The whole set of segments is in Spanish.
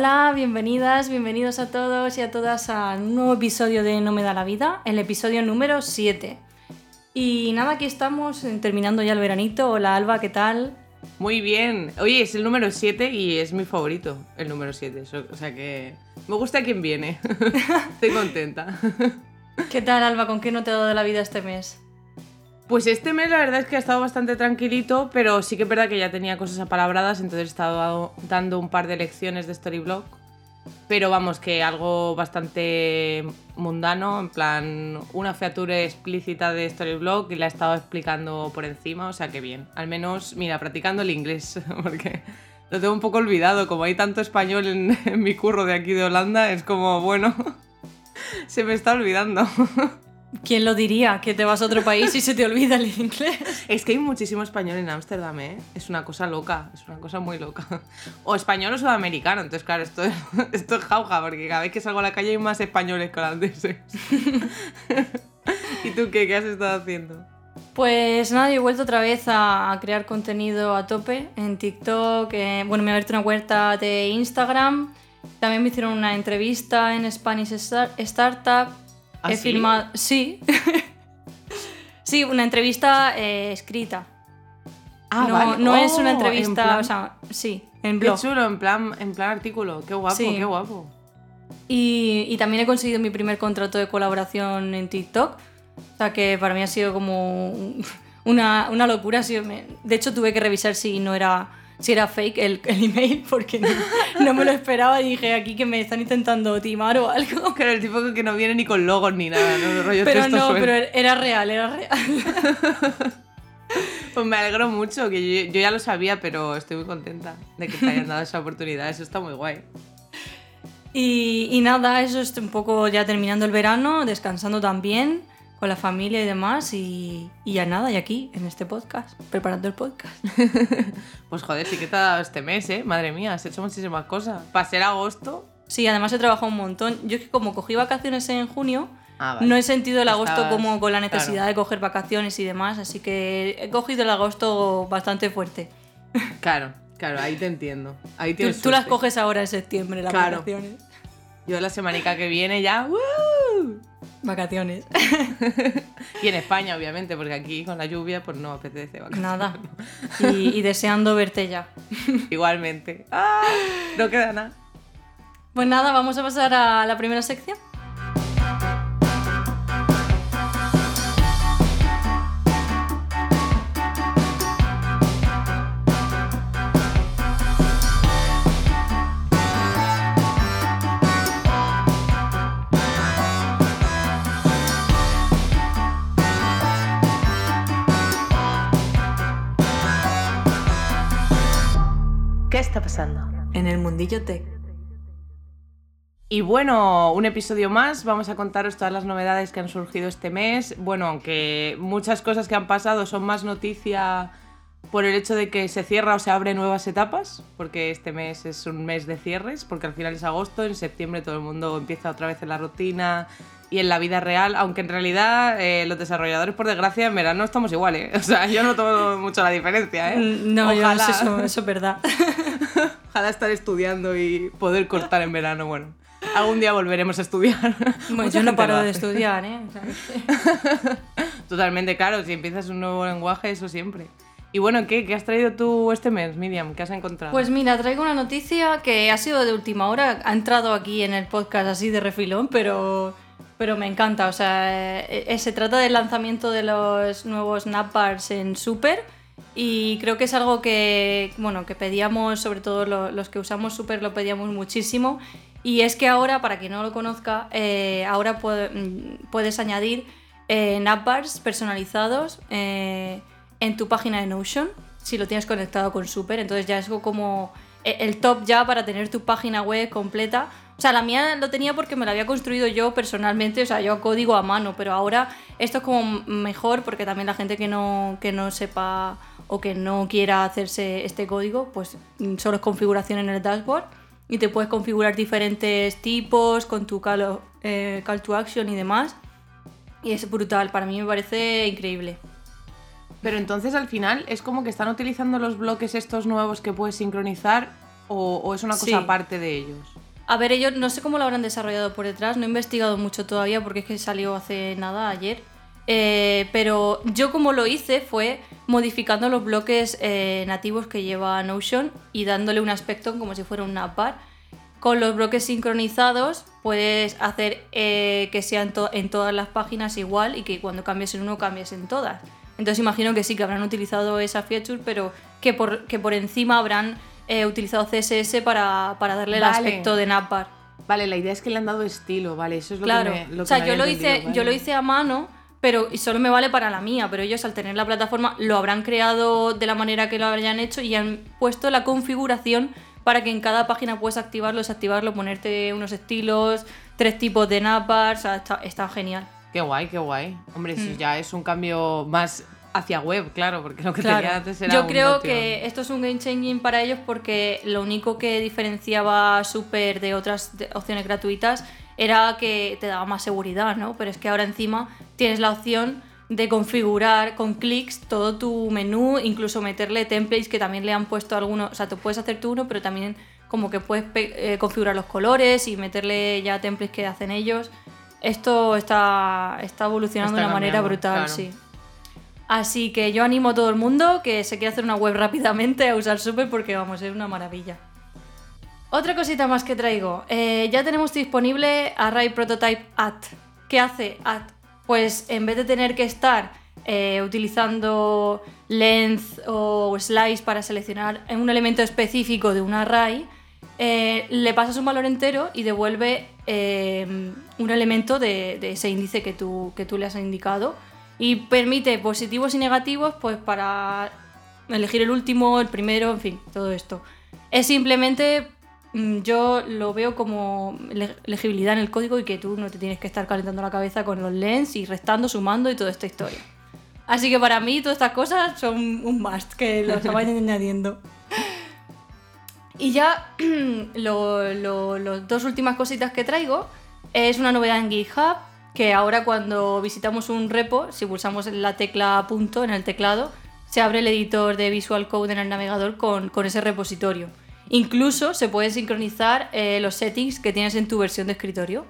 Hola, bienvenidas, bienvenidos a todos y a todas a un nuevo episodio de No me da la vida, el episodio número 7. Y nada, aquí estamos eh, terminando ya el veranito. Hola Alba, ¿qué tal? Muy bien. Oye, es el número 7 y es mi favorito, el número 7. O sea que me gusta quien viene. Estoy contenta. ¿Qué tal Alba? ¿Con qué no te ha dado la vida este mes? Pues este mes la verdad es que ha estado bastante tranquilito, pero sí que es verdad que ya tenía cosas apalabradas, entonces he estado dando un par de lecciones de Storyblog. Pero vamos, que algo bastante mundano, en plan una featura explícita de Storyblog y la he estado explicando por encima, o sea que bien. Al menos, mira, practicando el inglés, porque lo tengo un poco olvidado, como hay tanto español en mi curro de aquí de Holanda, es como, bueno, se me está olvidando. ¿Quién lo diría? Que te vas a otro país y se te olvida el inglés. Es que hay muchísimo español en Ámsterdam, ¿eh? Es una cosa loca, es una cosa muy loca. O español o sudamericano, entonces claro, esto es, esto es jauja, porque cada vez que salgo a la calle hay más españoles que holandeses. ¿Y tú qué? ¿Qué has estado haciendo? Pues nada, yo he vuelto otra vez a, crear contenido a tope en TikTok. eh, bueno, me he abierto una cuenta de Instagram. También me hicieron una entrevista en Spanish Star- Startup. ¿Ah, he sí? firmado. Sí. sí, una entrevista eh, escrita. Ah, no vale. no es Oh, una en entrevista, plan- o sea, sí, en Qué blog. chulo, en plan, en plan artículo. Qué guapo, Sí. qué guapo. Y, y también he conseguido mi primer contrato de colaboración en TikTok. O sea que para mí ha sido como un- una, una locura. ha sido- me- de hecho, tuve que revisar si no era, si era fake el, el email porque no, no me lo esperaba y dije aquí que me están intentando timar o algo. Era el tipo que no viene ni con logos ni nada, ¿no? Rollo Pero no, suelto. pero era real, era real. Pues me alegro mucho, que yo, yo ya lo sabía, pero estoy muy contenta de que te hayan dado esa oportunidad. Eso está muy guay. Y, y nada, eso es un poco ya terminando el verano, descansando también con la familia y demás. Y, y ya nada, y aquí, en este podcast, preparando el podcast. Pues joder, sí que te ha dado este mes, ¿eh? Madre mía, has hecho muchísimas cosas. Para ser agosto. Sí, además he trabajado un montón. Yo es que como cogí vacaciones en junio, Ah, vale. no he sentido el agosto Estabas- como con la necesidad claro. de coger vacaciones y demás, así que he cogido el agosto bastante fuerte. Claro, claro, ahí te entiendo. Ahí tienes tú las coges ahora en septiembre, las Claro. vacaciones. Yo la semanica que viene ya. ¡woo! Vacaciones. Y en España, obviamente, porque aquí con la lluvia, pues no apetece. vacaciones. Nada. Y, y deseando verte ya. Igualmente. ¡Ah! No queda nada. Pues nada, vamos a pasar a la primera sección. Está pasando? En el mundillo tech. Y bueno, un episodio más. Vamos a contaros todas las novedades que han surgido este mes. Bueno, aunque muchas cosas que han pasado son más noticia por el hecho de que se cierra o se abre nuevas etapas, porque este mes es un mes de cierres, porque al final es agosto, en septiembre todo el mundo empieza otra vez en la rutina y en la vida real, aunque en realidad eh, los desarrolladores, por desgracia, en verano estamos igual, ¿eh? O sea, yo no tomo mucho la diferencia, ¿eh? Mm, No, yo no Ojalá. sé, eso, eso es verdad. Ojalá estar estudiando y poder cortar en verano, bueno. Algún día volveremos a estudiar. Bueno, Mucha yo no paro de estudiar, ¿eh? O sea, que- Totalmente, claro, si empiezas un nuevo lenguaje, eso siempre. Y bueno, ¿qué, ¿Qué has traído tú este mes, Miriam? ¿Qué has encontrado? Pues mira, traigo una noticia que ha sido de última hora, ha entrado aquí en el podcast así de refilón, pero, pero me encanta. O sea, eh, eh, se trata del lanzamiento de los nuevos Snapbars en Super y creo que es algo que, bueno, que pedíamos, sobre todo lo- los que usamos Super lo pedíamos muchísimo Y es que ahora, para quien no lo conozca, eh, ahora mm, puedes añadir eh, navbars personalizados en tu página de Notion, si lo tienes conectado con Super. Entonces ya es como el top ya para tener tu página web completa. O sea, la mía lo tenía porque me la había construido yo personalmente, o sea, yo código a mano, pero ahora esto es como mejor porque también la gente que no, que no sepa o que no quiera hacerse este código, pues solo es configuración en el dashboard y te puedes configurar diferentes tipos con tu call, eh, call to action y demás. Y es brutal, para mí me parece increíble. Pero entonces al final es como que están utilizando los bloques estos nuevos que puedes sincronizar o, o es una cosa Sí. aparte de ellos. A ver, ellos no sé cómo lo habrán desarrollado por detrás, no he investigado mucho todavía porque es que salió hace nada, ayer. Eh, pero yo como lo hice fue modificando los bloques eh, nativos que lleva Notion y dándole un aspecto como si fuera un navbar. Con los bloques sincronizados puedes hacer eh, que sean en todas las páginas igual y que cuando cambies en uno cambies en todas. Entonces imagino que sí, que habrán utilizado esa feature, pero que por, que por encima habrán eh, utilizado CSS para, para darle el Vale. aspecto de navbar. Vale, la idea es que le han dado estilo, vale, eso es lo Claro, que me lo o sea, que me yo lo, hice, entendido, yo lo vale. hice a mano, pero y solo me vale para la mía, pero ellos al tener la plataforma lo habrán creado de la manera que lo hayan hecho y han puesto la configuración para que en cada página puedas activarlo, desactivarlo, ponerte unos estilos, tres tipos de navbars, o sea, está, está genial. Qué guay, qué guay. Hombre, eso Mm. ya es un cambio más hacia web, claro, porque lo que Claro. tenía antes era Yo creo que esto es un game changing para ellos porque lo único que diferenciaba Super de otras opciones gratuitas era que te daba más seguridad, ¿no? Pero es que ahora encima tienes la opción de configurar con clics todo tu menú, incluso meterle templates que también le han puesto algunos, o sea, te puedes hacer tú uno, pero también como que puedes eh, configurar los colores y meterle ya templates que hacen ellos. Esto está, está evolucionando Está de una manera brutal, claro. sí. Así que yo animo a todo el mundo que se quiera hacer una web rápidamente a usar Super porque vamos, es una maravilla. Otra cosita más que traigo. Eh, ya tenemos disponible Array Prototype At. ¿Qué hace At? Pues en vez de tener que estar eh, utilizando length o slice para seleccionar un elemento específico de un array, eh, le pasas un valor entero y devuelve un elemento de, ese índice que tú le has indicado y permite positivos y negativos pues para elegir el último, el primero, en fin, todo esto. Es simplemente, mm, yo lo veo como le- legibilidad en el código y que tú no te tienes que estar calentando la cabeza con los lens y restando, sumando y toda esta historia. Así que para mí todas estas cosas son un must, que los vayan añadiendo. Y ya lo- lo- los dos últimas cositas que traigo es una novedad en GitHub que ahora cuando visitamos un repo, si pulsamos la tecla punto en el teclado, se abre el editor de Visual Code en el navegador con, con ese repositorio. Incluso se pueden sincronizar eh, los settings que tienes en tu versión de escritorio.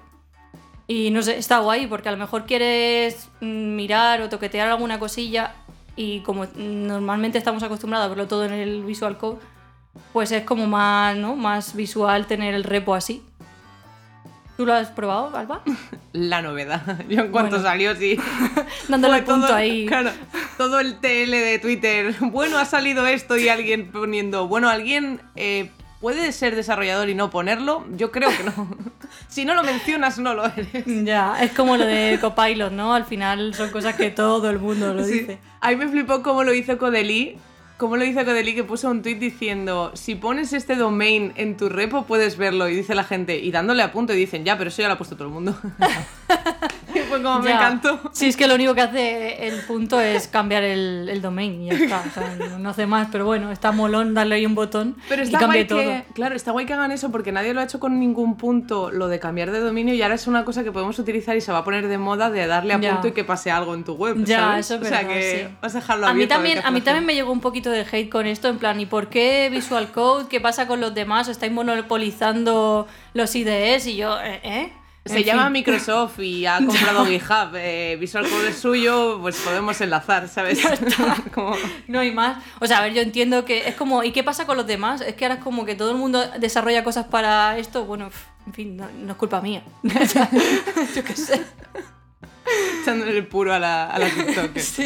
Y no sé, está guay porque a lo mejor quieres mm, mirar o toquetear alguna cosilla y como normalmente estamos acostumbrados a verlo todo en el Visual Code, pues es como más, ¿no? más visual tener el repo así. ¿Tú lo has probado, Alba? La novedad. Yo en cuanto Bueno. salió, sí. Dándole Fue punto todo- ahí. Claro, todo el TL de Twitter. Bueno, ha salido esto y alguien poniendo. Bueno, alguien eh, puede ser desarrollador y no ponerlo. Yo creo que no. si no lo mencionas, no lo eres. Ya, es como lo de Copilot, ¿no? Al final son cosas que todo el mundo lo Sí. dice. A mí me flipó cómo lo hizo Codeli. Cómo lo hizo Codeli que puso un tweet diciendo, si pones este domain en tu repo puedes verlo. Y dice la gente, y dándole a punto y dicen, ya, pero eso ya lo ha puesto todo el mundo. y fue como me encantó. Sí, es que lo único que hace el punto es cambiar el, el domain y ya está. O sea, no, hace más, pero bueno, está molón darle ahí un botón Pero y está guay todo. que, claro, está guay que hagan eso porque nadie lo ha hecho con ningún punto lo de cambiar de dominio y ahora es una cosa que podemos utilizar y se va a poner de moda de darle a Ya. punto y que pase algo en tu web. Ya, ¿sabes? eso es O sea verdad, que sí. vas a dejarlo A mí también, a mí también me llegó un poquito de hate con esto, en plan, ¿y por qué Visual Code? ¿Qué pasa con los demás? ¿Estáis monopolizando los IDEs? Y yo, ¿eh? eh? Se En llama fin. Microsoft y ha comprado GitHub. eh, Visual Code es suyo, pues podemos enlazar, ¿sabes? Como- No hay más. O sea, a ver, yo entiendo que es como, ¿y qué pasa con los demás? Es que ahora es como que todo el mundo desarrolla cosas para esto. Bueno, en fin, no, no es culpa mía. Yo qué sé. echándole el puro a la, a la TikToker. Sí.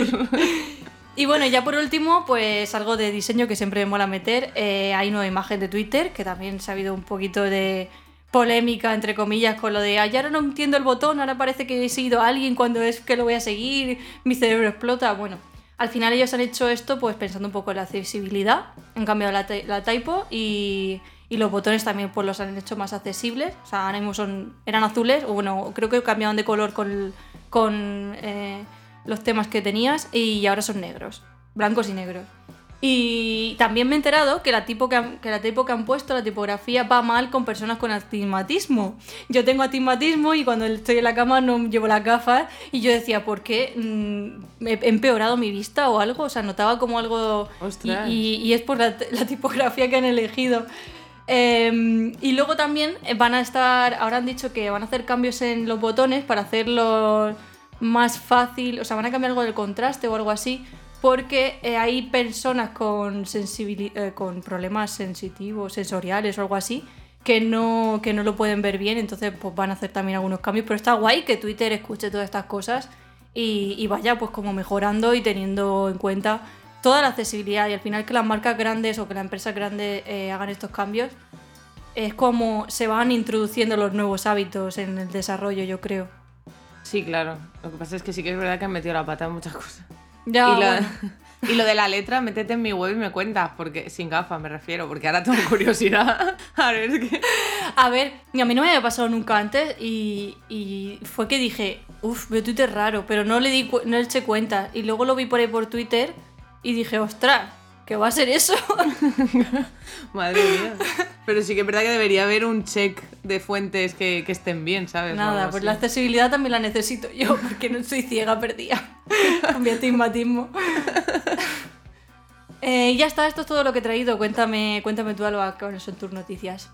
Y bueno, ya por último, pues algo de diseño que siempre me mola meter. Eh, hay nueva imagen de Twitter, que también se ha habido un poquito de polémica, entre comillas, con lo de, ay, ahora no entiendo el botón, ahora parece que he seguido a alguien cuando es que lo voy a seguir, mi cerebro explota. Bueno, al final ellos han hecho esto pues pensando un poco en la accesibilidad, han cambiado la, la typo y, y los botones también pues los han hecho más accesibles. O sea, ahora mismo son, eran azules, o bueno, creo que cambiaban de color con, con eh, los temas que tenías y ahora son negros, blancos y negros. Y también me he enterado que la, tipo que, han, que la tipo que han puesto, la tipografía, va mal con personas con astigmatismo. Yo tengo astigmatismo y cuando estoy en la cama no llevo las gafas y yo decía, ¿por qué mm, he empeorado mi vista o algo? O sea, notaba como algo... y-. Y, y es por la, la tipografía que han elegido. Eh, y luego también van a estar, ahora han dicho que van a hacer cambios en los botones para hacerlo más fácil, o sea, van a cambiar algo del contraste o algo así, porque eh, hay personas con, eh, con problemas sensitivos, sensoriales o algo así, que no, que no lo pueden ver bien, entonces pues van a hacer también algunos cambios, pero está guay que Twitter escuche todas estas cosas y, y vaya pues como mejorando y teniendo en cuenta toda la accesibilidad y al final que las marcas grandes o que las empresas grandes eh, hagan estos cambios es como se van introduciendo los nuevos hábitos en el desarrollo, yo creo. Sí, claro. Lo que pasa es que sí que es verdad que han metido la pata en muchas cosas. Ya, y, lo, y lo de la letra, métete en mi web y me cuentas, porque sin gafas me refiero, porque ahora tengo curiosidad. A ver, es que... A ver, y a mí no me había pasado nunca antes y, y fue que dije, uff, veo Twitter raro, pero no le, di, no le eché cuenta. Y luego lo vi por ahí por Twitter y dije, ostras, ¿qué va a ser eso? Madre mía. Pero sí que es verdad que debería haber un check de fuentes que, que estén bien, ¿sabes? Nada, pues así. la accesibilidad también la necesito yo, porque no soy ciega perdida con mi astigmatismo. Eh, y ya está, esto es todo lo que he traído. Cuéntame, cuéntame tú, Alba, cuáles son tus noticias.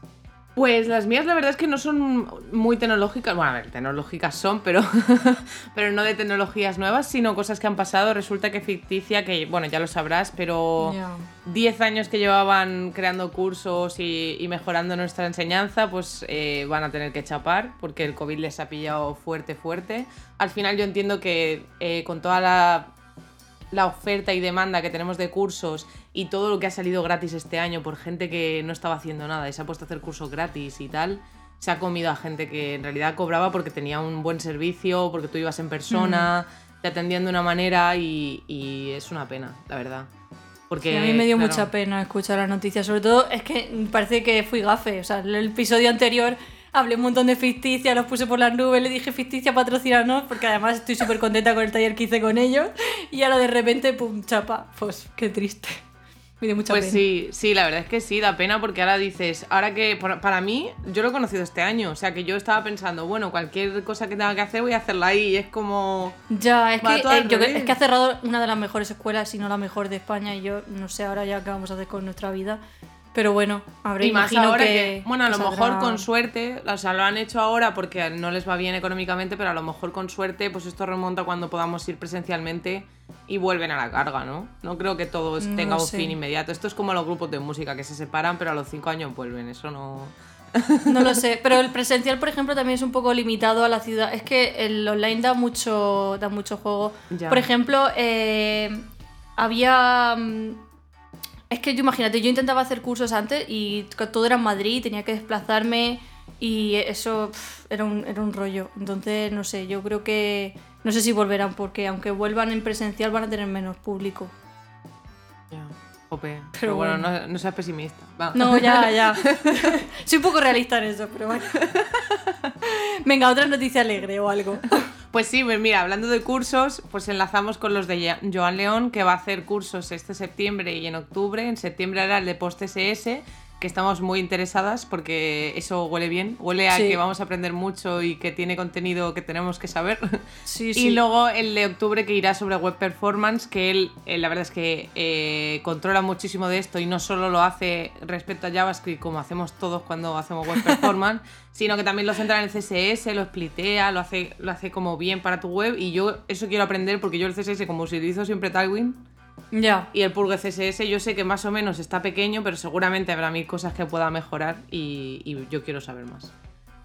Pues las mías la verdad es que no son muy tecnológicas. Bueno, a ver, tecnológicas son, pero, pero no de tecnologías nuevas, sino cosas que han pasado. Resulta que ficticia, que bueno, ya lo sabrás, pero Ya. 10 años que llevaban creando cursos y, y mejorando nuestra enseñanza, pues eh, van a tener que chapar porque el COVID les ha pillado fuerte, fuerte. Al final yo entiendo que eh, con toda la, la oferta y demanda que tenemos de cursos y todo lo que ha salido gratis este año por gente que no estaba haciendo nada y se ha puesto a hacer cursos gratis y tal, se ha comido a gente que en realidad cobraba porque tenía un buen servicio, porque tú ibas en persona, te atendían de una manera y, y es una pena, la verdad. Porque, Sí, a mí me dio claro, mucha pena escuchar las noticias, sobre todo es que parece que fui gafe. O sea, el episodio anterior hablé un montón de ficticia, los puse por las nubes, le dije ficticia patrocinanos, porque además estoy súper contenta con el taller que hice con ellos. Y ahora de repente, pum, chapa. Pues qué triste. Me dio mucha Pues pena. sí, sí, la verdad es que sí, da pena porque ahora dices, ahora que para mí, yo lo he conocido este año, o sea que yo estaba pensando, bueno, cualquier cosa que tenga que hacer voy a hacerla ahí y es como... Ya, es que, eh, yo es que ha cerrado una de las mejores escuelas, si no la mejor de España, y yo no sé ahora ya qué vamos a hacer con nuestra vida. Pero bueno, habrá Y más ahora que, que, bueno, a lo mejor con suerte, o sea, lo han hecho ahora porque no les va bien económicamente, pero a lo mejor con suerte, pues esto remonta cuando podamos ir presencialmente y vuelven a la carga, ¿no? No creo que todo No tenga un sé. fin inmediato. Esto es como los grupos de música que se separan, pero a los cinco años vuelven, eso no... No lo sé, pero el presencial, por ejemplo, también es un poco limitado a la ciudad. Es que el online da mucho, da mucho juego. Ya. Por ejemplo, eh, había... Es que yo imagínate, yo intentaba hacer cursos antes y todo era en Madrid, tenía que desplazarme y eso era, un, era un rollo. Entonces, no sé, yo creo que... No sé si volverán porque aunque vuelvan en presencial van a tener menos público. Jope. Pero, Pero bueno, bueno. No, no seas pesimista. Va. No, ya, ya. Soy un poco realista en eso, pero bueno. Venga, otra noticia alegre o algo. Pues sí, pues mira, hablando de cursos, pues enlazamos con los de Joan León, que va a hacer cursos este septiembre y en octubre. En septiembre hará el de Post SS, que estamos muy interesadas porque eso huele bien. Huele a Sí. que vamos a aprender mucho y que tiene contenido que tenemos que saber. Sí, Y luego el de octubre que irá sobre web performance, que él, eh, la verdad es que eh, controla muchísimo de esto y no solo lo hace respecto a JavaScript como hacemos todos cuando hacemos web performance, sino que también lo centra en el CSS, lo splitea, lo hace, lo hace como bien para tu web y yo eso quiero aprender porque yo el CSS como utilizo siempre Tailwind Ya. y el Purge CSS yo sé que más o menos está pequeño, pero seguramente habrá mil cosas que pueda mejorar y, y yo quiero saber más.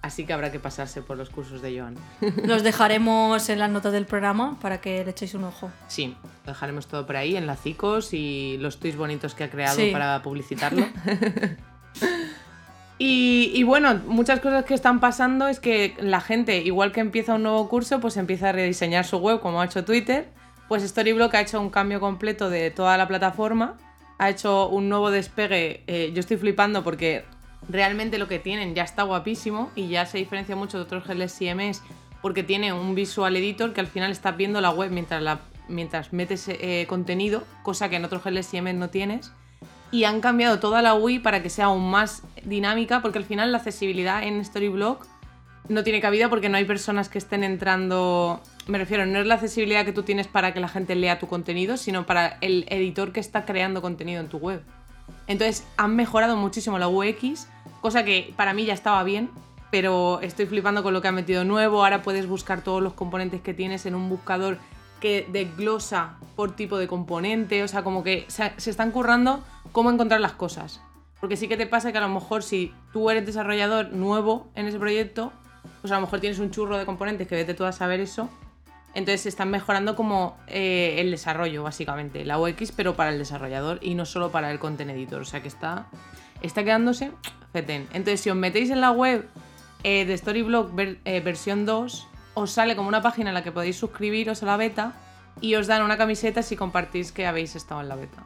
Así que habrá que pasarse por los cursos de Joan. Los dejaremos en las notas del programa para que le echéis un ojo. Sí, lo dejaremos todo por ahí en las cicos y los tweets bonitos que ha creado Sí. para publicitarlo. Y, y bueno, muchas cosas que están pasando es que la gente, igual que empieza un nuevo curso, pues empieza a rediseñar su web, como ha hecho Twitter. Pues Storyblock ha hecho un cambio completo de toda la plataforma, ha hecho un nuevo despegue. eh, yo estoy flipando porque realmente lo que tienen ya está guapísimo y ya se diferencia mucho de otros GLS CMS porque tiene un visual editor que al final estás viendo la web mientras, mientras metes eh, contenido, cosa que en otros GLS CMS no tienes. Y han cambiado toda la UI para que sea aún más dinámica porque al final la accesibilidad en Storyblock no tiene cabida porque no hay personas que estén entrando. Me refiero, no es la accesibilidad que tú tienes para que la gente lea tu contenido, sino para el editor que está creando contenido en tu web. Entonces han mejorado muchísimo la UX, cosa que para mí ya estaba bien, pero estoy flipando con lo que han metido nuevo. Ahora puedes buscar todos los componentes que tienes en un buscador que desglosa por tipo de componente, o sea, como que se, se están currando cómo encontrar las cosas. Porque sí que te pasa que a lo mejor si tú eres desarrollador nuevo en ese proyecto, pues a lo mejor tienes un churro de componentes que vete tú a saber eso. Entonces están mejorando como eh, el desarrollo, básicamente, la UX, pero para el desarrollador y no solo para el content editor. O sea que está, está quedándose fetén. Entonces, si os metéis en la web eh, de Storyblock eh, versión 2, os sale como una página en la que podéis suscribiros a la beta y os dan una camiseta si compartís que habéis estado en la beta.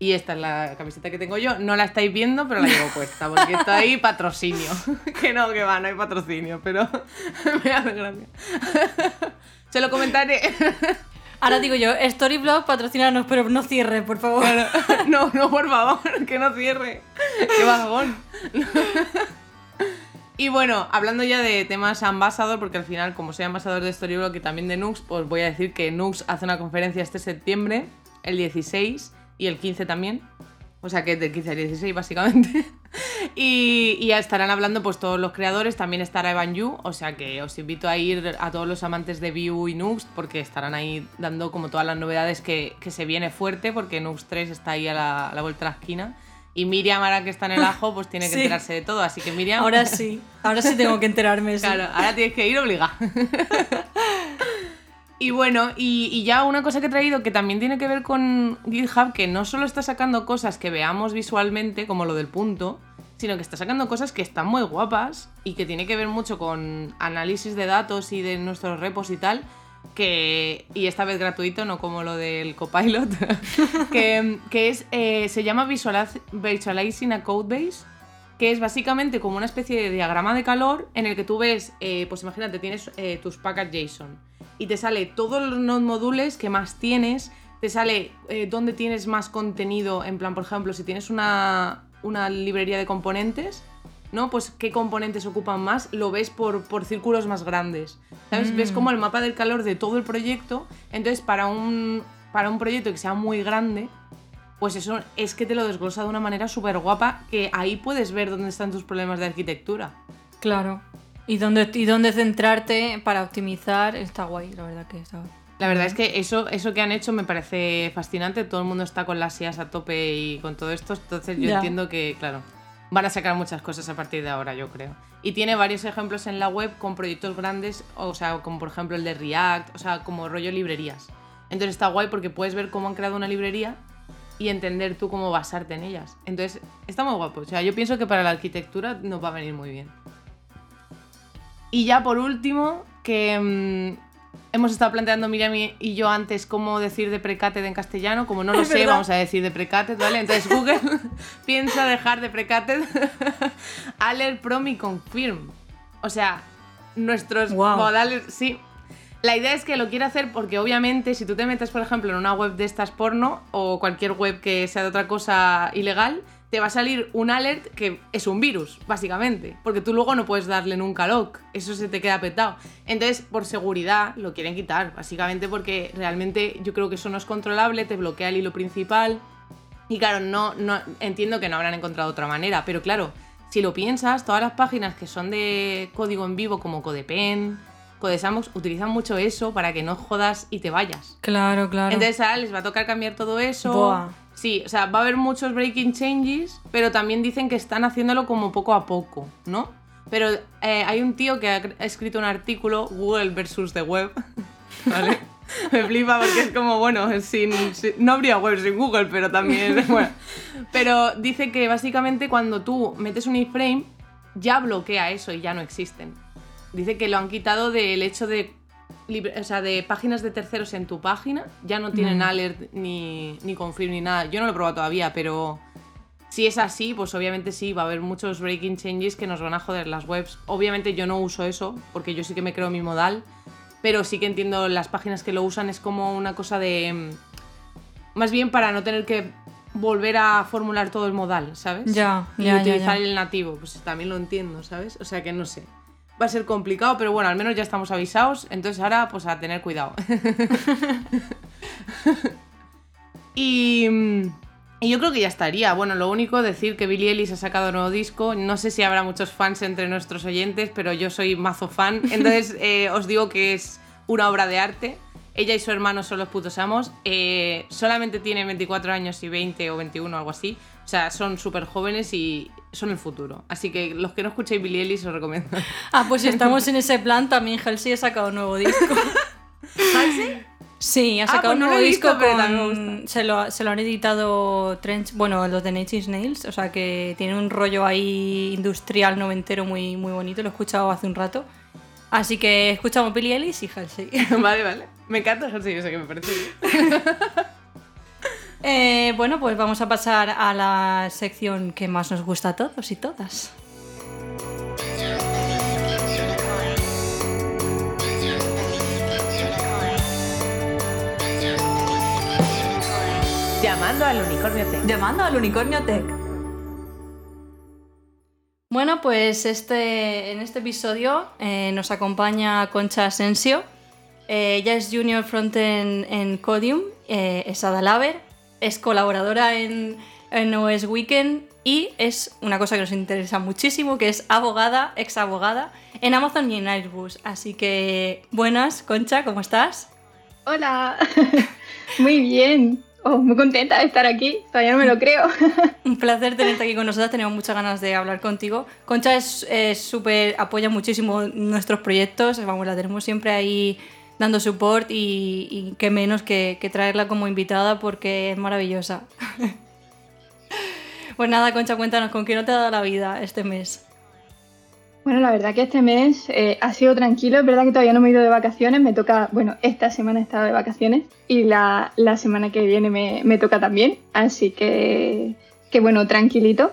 Y esta es la camiseta que tengo yo. No la estáis viendo, pero la llevo puesta, porque está ahí patrocinio. que no, que va, no hay patrocinio, pero me hace gracia. Se lo comentaré. Ahora digo yo, Storyblog, patrocínanos, pero no cierre, por favor. no, no, por favor, que no cierre. Qué bajón. y bueno, hablando ya de temas ambassador, porque al final, como soy ambasador de Storyblock y también de Nux, pues voy a decir que Nux hace una conferencia este septiembre, el 16 y el 15 también. O sea que del 15 al 16 básicamente. y, y estarán hablando pues todos los creadores, también estará Evan Yu, o sea que os invito a ir a todos los amantes de Vue y Nux porque estarán ahí dando como todas las novedades que, que se viene fuerte porque Nux 3 está ahí a la, a la vuelta de la esquina. Y Miriam, ahora que está en el ajo, pues tiene que Sí. enterarse de todo. Así que Miriam, Ahora sí, ahora sí tengo que enterarme. sí. Claro, ahora tienes que ir obligada. y bueno, y, ya una cosa que he traído que también tiene que ver con GitHub, que no solo está sacando cosas que veamos visualmente, como lo del punto, sino que está sacando cosas que están muy guapas y que tiene que ver mucho con análisis de datos y de nuestros repos y tal. Que, y esta vez gratuito, no como lo del copilot, que, que es, eh, se llama Visualiz- Visualizing a Codebase, que es básicamente como una especie de diagrama de calor en el que tú ves, eh, pues imagínate, tienes eh, tus packets JSON y te sale todos los node modules que más tienes, te sale eh, dónde tienes más contenido, en plan, por ejemplo, si tienes una, una librería de componentes, ¿no? Pues qué componentes ocupan más, lo ves por, por círculos más grandes. ¿Sabes? Ves como el mapa del calor de todo el proyecto. Entonces, para un, para un proyecto que sea muy grande, pues eso es que te lo desglosa de una manera súper guapa, que ahí puedes ver dónde están tus problemas de arquitectura. Claro. Y dónde, y dónde centrarte para optimizar está guay, la verdad que está guay. La verdad es que eso, eso que han hecho me parece fascinante. Todo el mundo está con las IAS a tope y con todo esto. Entonces yo Ya. entiendo que, claro, van a sacar muchas cosas a partir de ahora, yo creo. Y tiene varios ejemplos en la web con proyectos grandes, o sea, como por ejemplo el de React, o sea, como rollo librerías. Entonces está guay porque puedes ver cómo han creado una librería y entender tú cómo basarte en ellas. Entonces está muy guapo. O sea, yo pienso que para la arquitectura nos va a venir muy bien. Y ya por último, que mm, hemos estado planteando Miriam y yo antes cómo decir deprecated en castellano. Como no lo sé, verdad. vamos a decir deprecated, ¿vale? Entonces Google piensa dejar deprecated alert prom y confirm. O sea, nuestros modales, sí. La idea es que lo quiere hacer porque obviamente si tú te metes, por ejemplo, en una web de estas porno o cualquier web que sea de otra cosa ilegal, te va a salir un alert que es un virus, básicamente. Porque tú luego no puedes darle nunca lock. Eso se te queda petado. Entonces, por seguridad, lo quieren quitar. Básicamente porque realmente yo creo que eso no es controlable, te bloquea el hilo principal. Y claro, no, no entiendo que no habrán encontrado otra manera, pero claro, si lo piensas, todas las páginas que son de código en vivo como Codepen, Codesandbox, utilizan mucho eso para que no jodas y te vayas. Claro, claro. Entonces ahora les va a tocar cambiar todo eso. Buah. Sí, o sea, va a haber muchos breaking changes, pero también dicen que están haciéndolo como poco a poco, ¿no? Pero eh, hay un tío que ha cr- ha escrito un artículo, Google versus the web, ¿vale? me flipa porque es como, bueno, sin, sin- no habría web sin Google, pero también, bueno. Pero dice que básicamente cuando tú metes un iframe, ya bloquea eso y ya no existen. Dice que lo han quitado del hecho de, o sea, de páginas de terceros en tu página, ya no tienen Mm. alert ni, ni confirm ni nada. Yo no lo he probado todavía, pero si es así, pues obviamente sí, va a haber muchos breaking changes que nos van a joder las webs. Obviamente yo no uso eso, porque yo sí que me creo mi modal, pero sí que entiendo las páginas que lo usan, es como una cosa de... mm, Más bien para no tener que volver a formular todo el modal, ¿sabes? Ya, y ya, ya, utilizar el nativo, pues también lo entiendo, ¿sabes? O sea que no sé. Va a ser complicado, pero bueno, al menos ya estamos avisados, entonces ahora pues a tener cuidado. y, mm, y yo creo que ya estaría. Bueno, lo único decir que Billie Ellis ha sacado nuevo disco. No sé si habrá muchos fans entre nuestros oyentes, pero yo soy mazo fan. Entonces eh, os digo que es una obra de arte. Ella y su hermano son los putos amos. Eh, solamente tiene 24 años y 20 o 21, algo así. O sea, son súper jóvenes y son el futuro. Así que los que no escuchéis Billie Ellis os recomiendo. Ah, pues si estamos en ese plan, también Halsey ha sacado un nuevo disco. Sí, ha Ah, sacado pues un nuevo visto, disco pero con... Se lo, se lo han editado Trench, bueno, los de Inch Nails, o sea que tiene un rollo ahí industrial noventero muy, muy bonito, lo he escuchado hace un rato. Así que escuchamos Billie Ellis y Halsey. vale, vale. Me encanta sí, yo sé que me parece bien. Eh, bueno, pues vamos a pasar a la sección que más nos gusta a todos y todas. Llamando al unicornio Tech. Llamando al Unicornio Tech. Bueno, pues este, en este episodio eh, nos acompaña Concha Asensio. Eh, ella es Junior Frontend en Codium, eh, es Adalaver, es colaboradora en, en OS Weekend y es una cosa que nos interesa muchísimo, que es abogada, ex abogada en Amazon y en Airbus. Así que buenas, Concha, ¿cómo estás? Hola, muy bien. Oh, muy contenta de estar aquí, todavía no me lo creo. Un placer tenerte aquí con nosotras, tenemos muchas ganas de hablar contigo. Concha es es súper, apoya muchísimo nuestros proyectos, vamos, la tenemos siempre ahí dando support y, y qué menos que, traerla como invitada porque es maravillosa. pues nada, Concha, cuéntanos, ¿con qué no te ha dado la vida este mes? Bueno, la verdad que este mes eh, ha sido tranquilo, es verdad que todavía no me he ido de vacaciones, me toca, bueno, esta semana he estado de vacaciones y la, la semana que viene me, me toca también, así que, que bueno, tranquilito.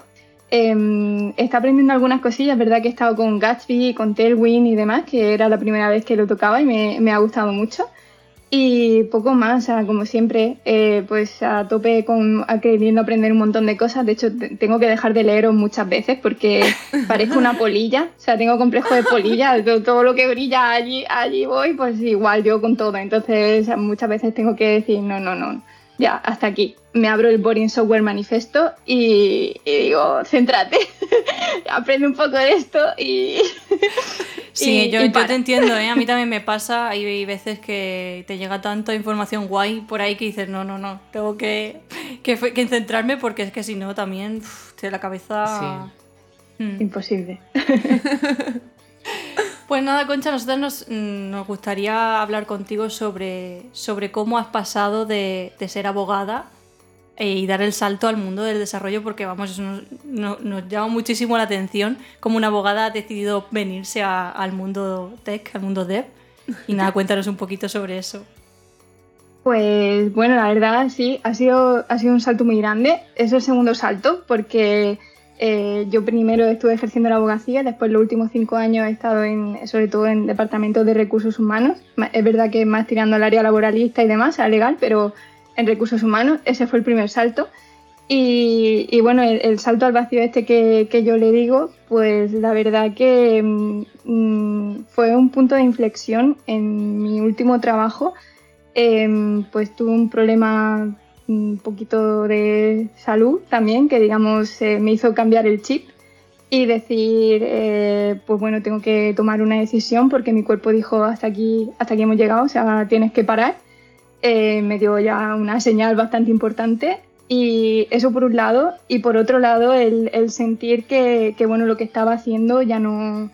Eh, está aprendiendo algunas cosillas, verdad que he estado con Gatsby, con Tailwind y demás, que era la primera vez que lo tocaba y me, me ha gustado mucho. Y poco más, o sea, como siempre, eh, pues a tope con a- queriendo aprender un montón de cosas. De hecho, te- tengo que dejar de leeros muchas veces porque parezco una polilla. O sea, tengo complejo de polilla. Todo, todo lo que brilla allí, allí voy, pues igual yo con todo. Entonces, muchas veces tengo que decir, no, no, no, ya, hasta aquí. Me abro el Boring Software Manifesto y, y digo, céntrate, aprende un poco de esto y... Sí, y- yo, y yo para. te entiendo, ¿eh? a mí también me pasa, hay, hay veces que te llega tanta información guay por ahí que dices, no, no, no, tengo que, que, que centrarme porque es que si no también uf, te la cabeza... Mm. Imposible. Pues nada, Concha, nosotros nos, mm, nos gustaría hablar contigo sobre, sobre cómo has pasado de, de ser abogada eh, y dar el salto al mundo del desarrollo, porque vamos, eso nos, no- nos llama muchísimo la atención cómo una abogada ha decidido venirse a- al mundo tech, al mundo dev. Y nada, cuéntanos un poquito sobre eso. Pues bueno, la verdad sí, ha sido, ha sido un salto muy grande. Es el segundo salto porque eh, yo primero estuve ejerciendo la abogacía, después los últimos cinco años he estado en, sobre todo en departamentos de recursos humanos. Ma- Es verdad que más tirando al área laboralista y demás, a legal, pero en recursos humanos ese fue el primer salto. Y, y bueno, el, el salto al vacío este que, que yo le digo, pues la verdad que mm, mm, fue un punto de inflexión en mi último trabajo em, pues tuve un problema un poquito de salud también, que digamos eh, me hizo cambiar el chip y decir, eh, pues bueno, tengo que tomar una decisión porque mi cuerpo dijo hasta aquí, hasta aquí hemos llegado, o sea, tienes que parar. Eh, me dio ya una señal bastante importante y eso por un lado y por otro lado el, sentir que, que, bueno, lo que estaba haciendo ya no,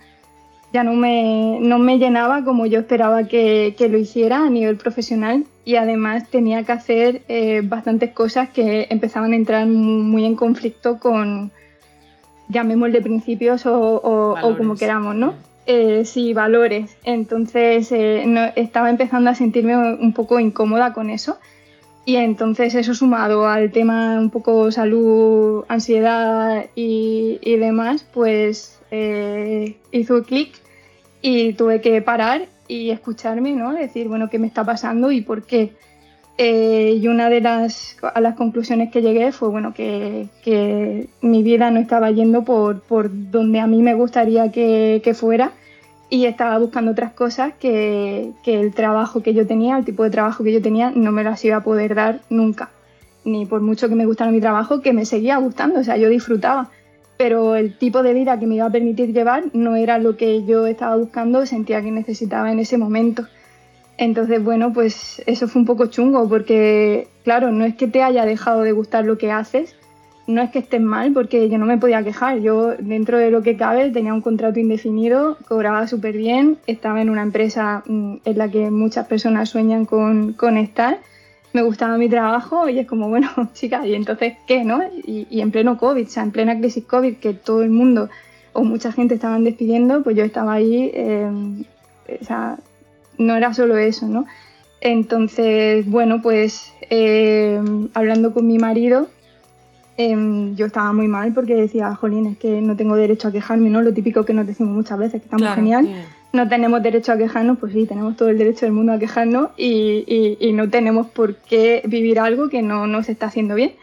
ya no me, no me llenaba como yo esperaba que, que lo hiciera a nivel profesional y además tenía que hacer eh, bastantes cosas que empezaban a entrar muy en conflicto con, llamémosle principios o, o, o como queramos, ¿no? Eh, sí, valores. Entonces eh, no, estaba empezando a sentirme un poco incómoda con eso. Y entonces eso sumado al tema un poco salud, ansiedad y, y demás, pues eh, hizo clic y tuve que parar y escucharme, ¿no? Decir, bueno, ¿qué me está pasando y por qué? Eh, y una de las, a las conclusiones que llegué fue, bueno, que, que mi vida no estaba yendo por, por donde a mí me gustaría que, que fuera y estaba buscando otras cosas que, que, el trabajo que yo tenía, el tipo de trabajo que yo tenía, no me las iba a poder dar nunca. Ni por mucho que me gustara mi trabajo, que me seguía gustando, o sea, yo disfrutaba. Pero el tipo de vida que me iba a permitir llevar no era lo que yo estaba buscando, sentía que necesitaba en ese momento. Entonces, bueno, pues eso fue un poco chungo, porque, claro, no es que te haya dejado de gustar lo que haces, no es que estés mal, porque yo no me podía quejar. Yo, dentro de lo que cabe, tenía un contrato indefinido, cobraba súper bien, estaba en una empresa mm, en la que muchas personas sueñan con, con, estar. Me gustaba mi trabajo y es como, bueno, chicas, ¿y entonces qué, no? Y, y, en pleno COVID, o sea, en plena crisis COVID, que todo el mundo o mucha gente estaban despidiendo, pues yo estaba ahí, eh, o sea, no era solo eso, ¿no? Entonces, bueno, pues eh, hablando con mi marido, eh, yo estaba muy mal porque decía, jolín, es que no tengo derecho a quejarme, ¿no? Lo típico que nos decimos muchas veces, que estamos claro, genial. No tenemos derecho a quejarnos, pues sí, tenemos todo el derecho del mundo a quejarnos y, y, y no tenemos por qué vivir algo que no nos está haciendo bien.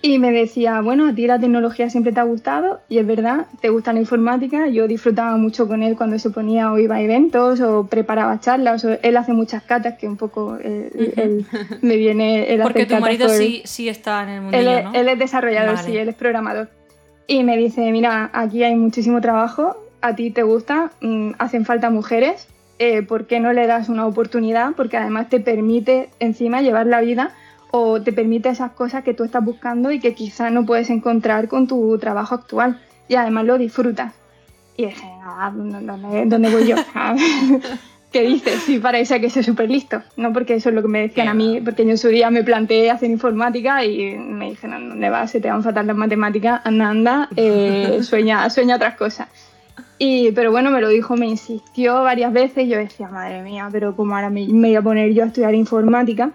Y me decía, bueno, a ti la tecnología siempre te ha gustado y es verdad, te gusta la informática. Yo disfrutaba mucho con él cuando se ponía o iba a eventos o preparaba charlas. O él hace muchas catas que un poco él, uh -huh. él me viene... Él Porque tu marido por... sí, sí está en el mundillo, él, ¿no? Él es desarrollador, vale. sí, él es programador. Y me dice, mira, aquí hay muchísimo trabajo, a ti te gusta, mmm, hacen falta mujeres, eh, ¿por qué no le das una oportunidad? Porque además te permite encima llevar la vida o te permite esas cosas que tú estás buscando y que quizás no puedes encontrar con tu trabajo actual y además lo disfrutas. Y dije, ah, ¿dónde, dónde voy yo? ¿Qué dices? Sí, parece que soy súper listo. No porque eso es lo que me decían a mí, porque yo en su día me planteé hacer informática y me dijeron, ¿dónde vas? Se te van a faltar las matemáticas, anda, anda, eh, sueña, sueña otras cosas. Y, pero bueno, me lo dijo, me insistió varias veces yo decía, madre mía, pero como ahora me, me voy a poner yo a estudiar informática?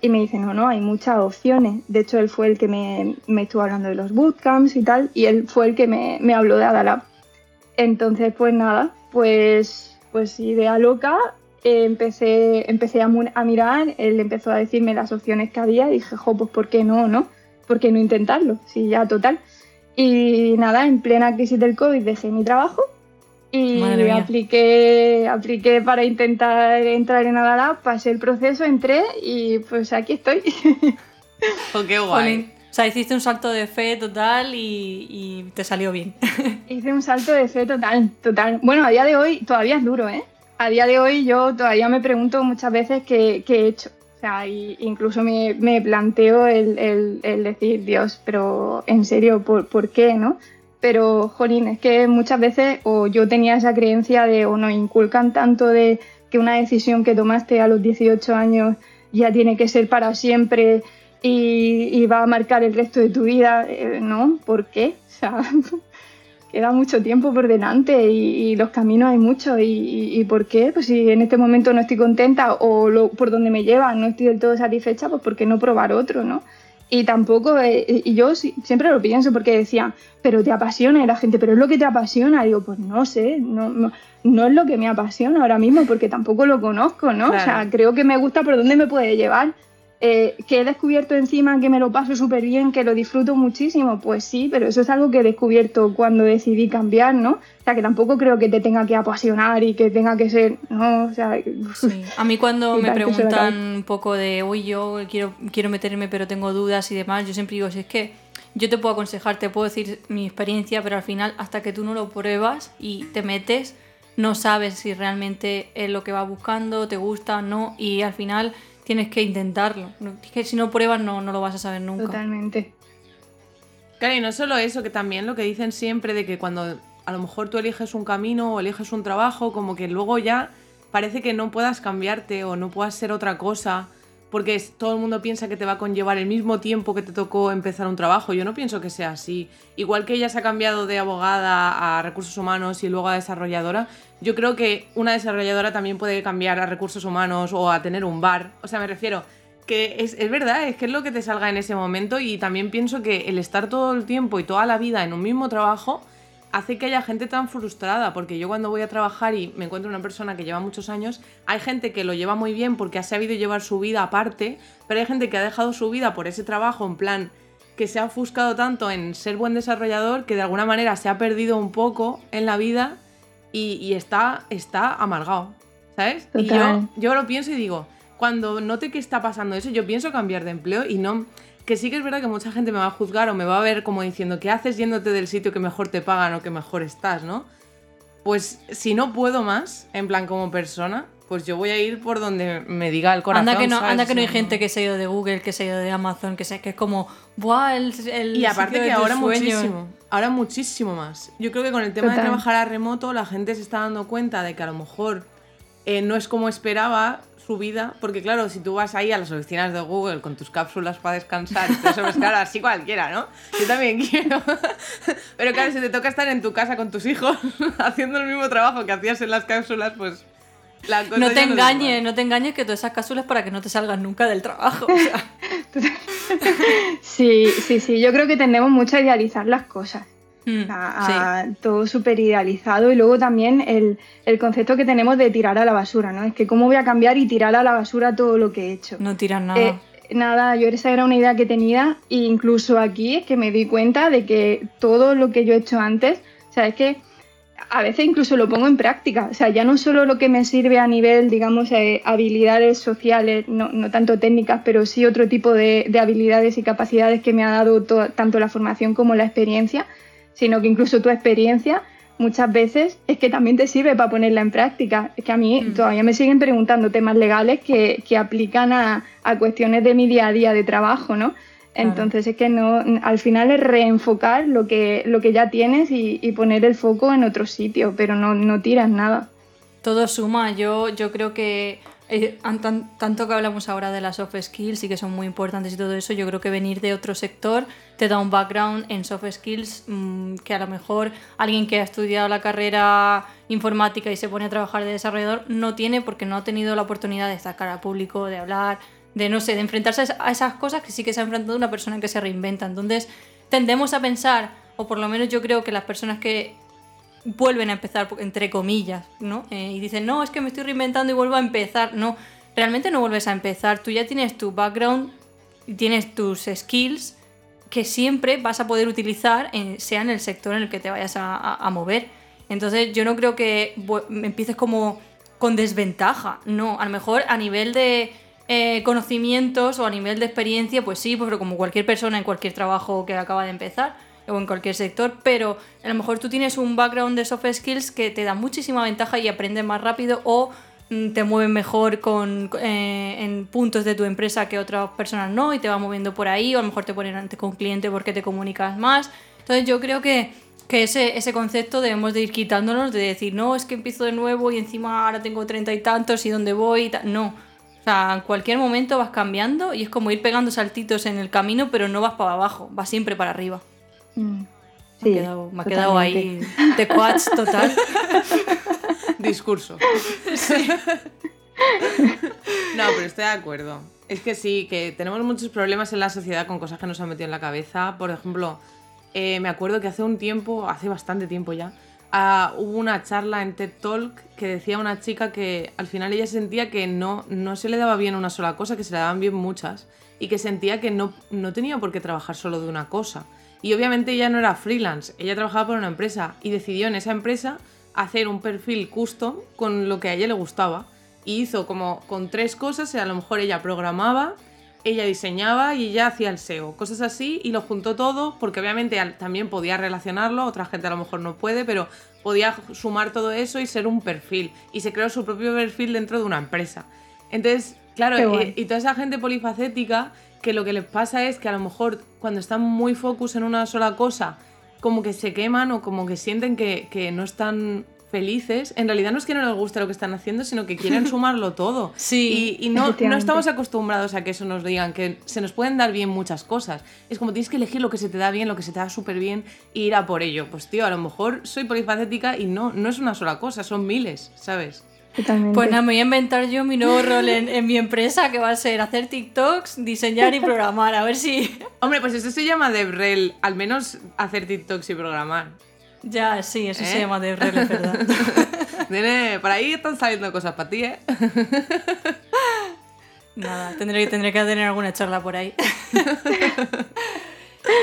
Y me dice, no, no, hay muchas opciones. De hecho, él fue el que me, me estuvo hablando de los bootcamps y tal, y él fue el que me, me habló de Adalab. Entonces, pues nada, pues, pues idea loca, eh, empecé, empecé a, a, mirar, él empezó a decirme las opciones que había, y dije, jo, pues ¿por qué no, no? ¿Por qué no intentarlo? Sí, ya total. Y nada, en plena crisis del COVID dejé mi trabajo y apliqué, apliqué para intentar entrar en Adalab, pasé el proceso, entré y pues aquí estoy. Oh, qué guay. Jolín. O sea, hiciste un salto de fe total y, y, te salió bien. Hice un salto de fe total, total. Bueno, a día de hoy todavía es duro, ¿eh? A día de hoy yo todavía me pregunto muchas veces qué, qué he hecho. O sea, y incluso me, me planteo el, el, el, decir, Dios, pero en serio, ¿por, ¿por qué, no? Pero jolín, es que muchas veces o yo tenía esa creencia de o nos inculcan tanto de que una decisión que tomaste a los 18 años ya tiene que ser para siempre y, va a marcar el resto de tu vida, eh, ¿no? ¿Por qué? O sea, queda mucho tiempo por delante y, los caminos hay muchos y, y, ¿por qué? Pues si en este momento no estoy contenta o lo, por donde me llevan no estoy del todo satisfecha, pues ¿por qué no probar otro, no? Y tampoco, eh, y yo siempre lo pienso porque decía, pero te apasiona y la gente, pero es lo que te apasiona. digo, pues no sé, no, no, no, es lo que me apasiona ahora mismo porque tampoco lo conozco, ¿no? Claro. O sea, creo que me gusta por dónde me puede llevar. Eh, que he descubierto encima que me lo paso súper bien, que lo disfruto muchísimo, pues sí, pero eso es algo que he descubierto cuando decidí cambiar, ¿no? O sea, que tampoco creo que te tenga que apasionar y que tenga que ser, ¿no? O sea, sí. A mí cuando me preguntan un poco de, uy, yo quiero, quiero meterme pero tengo dudas y demás, yo siempre digo, si es que yo te puedo aconsejar, te puedo decir mi experiencia, pero al final hasta que tú no lo pruebas y te metes, no sabes si realmente es lo que vas buscando, te gusta o no, y al final tienes que intentarlo. Es que si no pruebas no, no lo vas a saber nunca. Totalmente. Claro, y no solo eso, que también lo que dicen siempre de que cuando a lo mejor tú eliges un camino o eliges un trabajo, como que luego ya parece que no puedas cambiarte o no puedas ser otra cosa, porque es- todo el mundo piensa que te va a conllevar el mismo tiempo que te tocó empezar un trabajo. Yo no pienso que sea así. Igual que ella se ha cambiado de abogada a recursos humanos y luego a desarrolladora, yo creo que una desarrolladora también puede cambiar a recursos humanos o a tener un bar. O sea, me refiero que es, es verdad, es que es lo que te salga en ese momento y también pienso que el estar todo el tiempo y toda la vida en un mismo trabajo hace que haya gente tan frustrada, porque yo cuando voy a trabajar y me encuentro una persona que lleva muchos años, hay gente que lo lleva muy bien porque ha sabido llevar su vida aparte, pero hay gente que ha dejado su vida por ese trabajo en plan que se ha ofuscado tanto en ser buen desarrollador que de alguna manera se ha perdido un poco en la vida y, y está, está amargado, ¿sabes? Y yo, yo lo pienso y digo, cuando note que está pasando eso, yo pienso cambiar de empleo y no... Que sí que es verdad que mucha gente me va a juzgar o me va a ver como diciendo, ¿qué haces yéndote del sitio que mejor te pagan o que mejor estás, no? Pues si no puedo más, en plan como persona, pues yo voy a ir por donde me diga el corazón. anda que no, ¿sabes? anda que no hay gente que se ha ido de Google, que se ha ido de Amazon, que, se, que es como, ¡buah! El, el Y aparte que ahora sueños". muchísimo, ahora muchísimo más. Yo creo que con el tema de trabajar a remoto la gente se está dando cuenta de que a lo mejor eh, no es como esperaba su vida, porque claro, si tú vas ahí a las oficinas de Google con tus cápsulas para descansar, eso, pues claro, así cualquiera, ¿no? Yo también quiero. Pero claro, si te toca estar en tu casa con tus hijos haciendo el mismo trabajo que hacías en las cápsulas, pues la cosa No te es engañes, igual. no te engañes que todas esas cápsulas para que no te salgas nunca del trabajo. o sea. Sí, sí, sí. Yo creo que tendemos mucho a idealizar las cosas. Mm, a, a todo súper idealizado y luego también el, el concepto que tenemos de tirar a la basura, ¿no? Es que cómo voy a cambiar y tirar a la basura todo lo que he hecho. sí, no tiras nada. Eh, nada, yo esa era una idea que tenía e incluso aquí es que me di cuenta de que todo lo que yo he hecho antes, o sea, es que a veces incluso lo pongo en práctica, o sea, ya no solo lo que me sirve a nivel, digamos, eh, habilidades sociales, no, no tanto técnicas, pero sí otro tipo de, de habilidades y capacidades que me ha dado to- tanto la formación como la experiencia, sino que incluso tu experiencia muchas veces es que también te sirve para ponerla en práctica. Es que a mí Mm. todavía me siguen preguntando temas legales que, que aplican a, a cuestiones de mi día a día de trabajo, ¿no? Entonces es que no, al final es reenfocar lo que, lo que ya tienes y, y poner el foco en otro sitio, pero no, no tiras nada. Todo suma. Yo, yo creo que eh, an- tan- tanto que hablamos ahora de las soft skills y que son muy importantes y todo eso, yo creo que venir de otro sector te da un background en soft skills mm, que a lo mejor alguien que ha estudiado la carrera informática y se pone a trabajar de desarrollador no tiene porque no ha tenido la oportunidad de estar cara al público, de hablar, de no sé, de enfrentarse a esas cosas que sí que se ha enfrentado una persona que se reinventa. Entonces tendemos a pensar, o por lo menos yo creo que las personas que vuelven a empezar, entre comillas, ¿no? Eh, y dicen, no, es que me estoy reinventando y vuelvo a empezar. No, realmente no vuelves a empezar. Tú ya tienes tu background, tienes tus skills que siempre vas a poder utilizar, sea en el sector en el que te vayas a, mover. Entonces yo no creo que empieces como con desventaja. No, a lo mejor a nivel de eh, conocimientos o a nivel de experiencia, pues sí, pues, pero como cualquier persona en cualquier trabajo que acaba de empezar o en cualquier sector, pero a lo mejor tú tienes un background de soft skills que te da muchísima ventaja y aprendes más rápido o mm, te mueven mejor con, eh, en puntos de tu empresa que otras personas no y te va moviendo por ahí o a lo mejor te ponen ante con cliente porque te comunicas más. Entonces yo creo que, que ese, ese concepto debemos de ir quitándonos de decir, no, es que empiezo de nuevo y encima ahora tengo treinta y tantos y dónde voy y tal. No. O sea, en cualquier momento vas cambiando y es como ir pegando saltitos en el camino, pero no vas para abajo, vas siempre para arriba. Mm. Me Sí, ha quedado, me ha quedado ahí de quads total. Discurso. no, pero estoy de acuerdo. Es que sí, que tenemos muchos problemas en la sociedad con cosas que nos han metido en la cabeza. Por ejemplo, eh, me acuerdo que hace un tiempo, hace bastante tiempo ya, ah, hubo una charla en TED Talk que decía una chica que al final ella sentía que no, no se le daba bien una sola cosa, que se le daban bien muchas, y que sentía que no, no tenía por qué trabajar solo de una cosa. Y obviamente ella no era freelance, ella trabajaba por una empresa y decidió en esa empresa hacer un perfil custom con lo que a ella le gustaba. Y hizo como con tres cosas, a lo mejor ella programaba, ella diseñaba y ella hacía el SEO, cosas así, y lo juntó todo, porque obviamente también podía relacionarlo, otra gente a lo mejor no puede, pero podía sumar todo eso y ser un perfil. Y se creó su propio perfil dentro de una empresa. Entonces, claro, eh, guay. y toda esa gente polifacética que lo que les pasa es que a lo mejor cuando están muy focus en una sola cosa como que se queman o como que sienten que, que no están felices, en realidad no es que no les guste lo que están haciendo, sino que quieren sumarlo todo. Sí, Y, y no, no estamos acostumbrados a que eso nos digan, que se nos pueden dar bien muchas cosas. Es como tienes que elegir lo que se te da bien, lo que se te da súper bien e ir a por ello. Pues tío, a lo mejor soy polifacética y no, no es una sola cosa, son miles, ¿sabes? Totalmente. Pues nada, me voy a inventar yo mi nuevo rol en, en mi empresa, que va a ser hacer TikToks, diseñar y programar. A ver si. Hombre, pues eso se llama DevRel, al menos hacer TikToks y programar. Ya, sí, eso se ¿Eh? llama de rol, es verdad. Nene, por ahí están saliendo cosas para ti, ¿eh? Nada, tendré, tendré que tener alguna charla por ahí.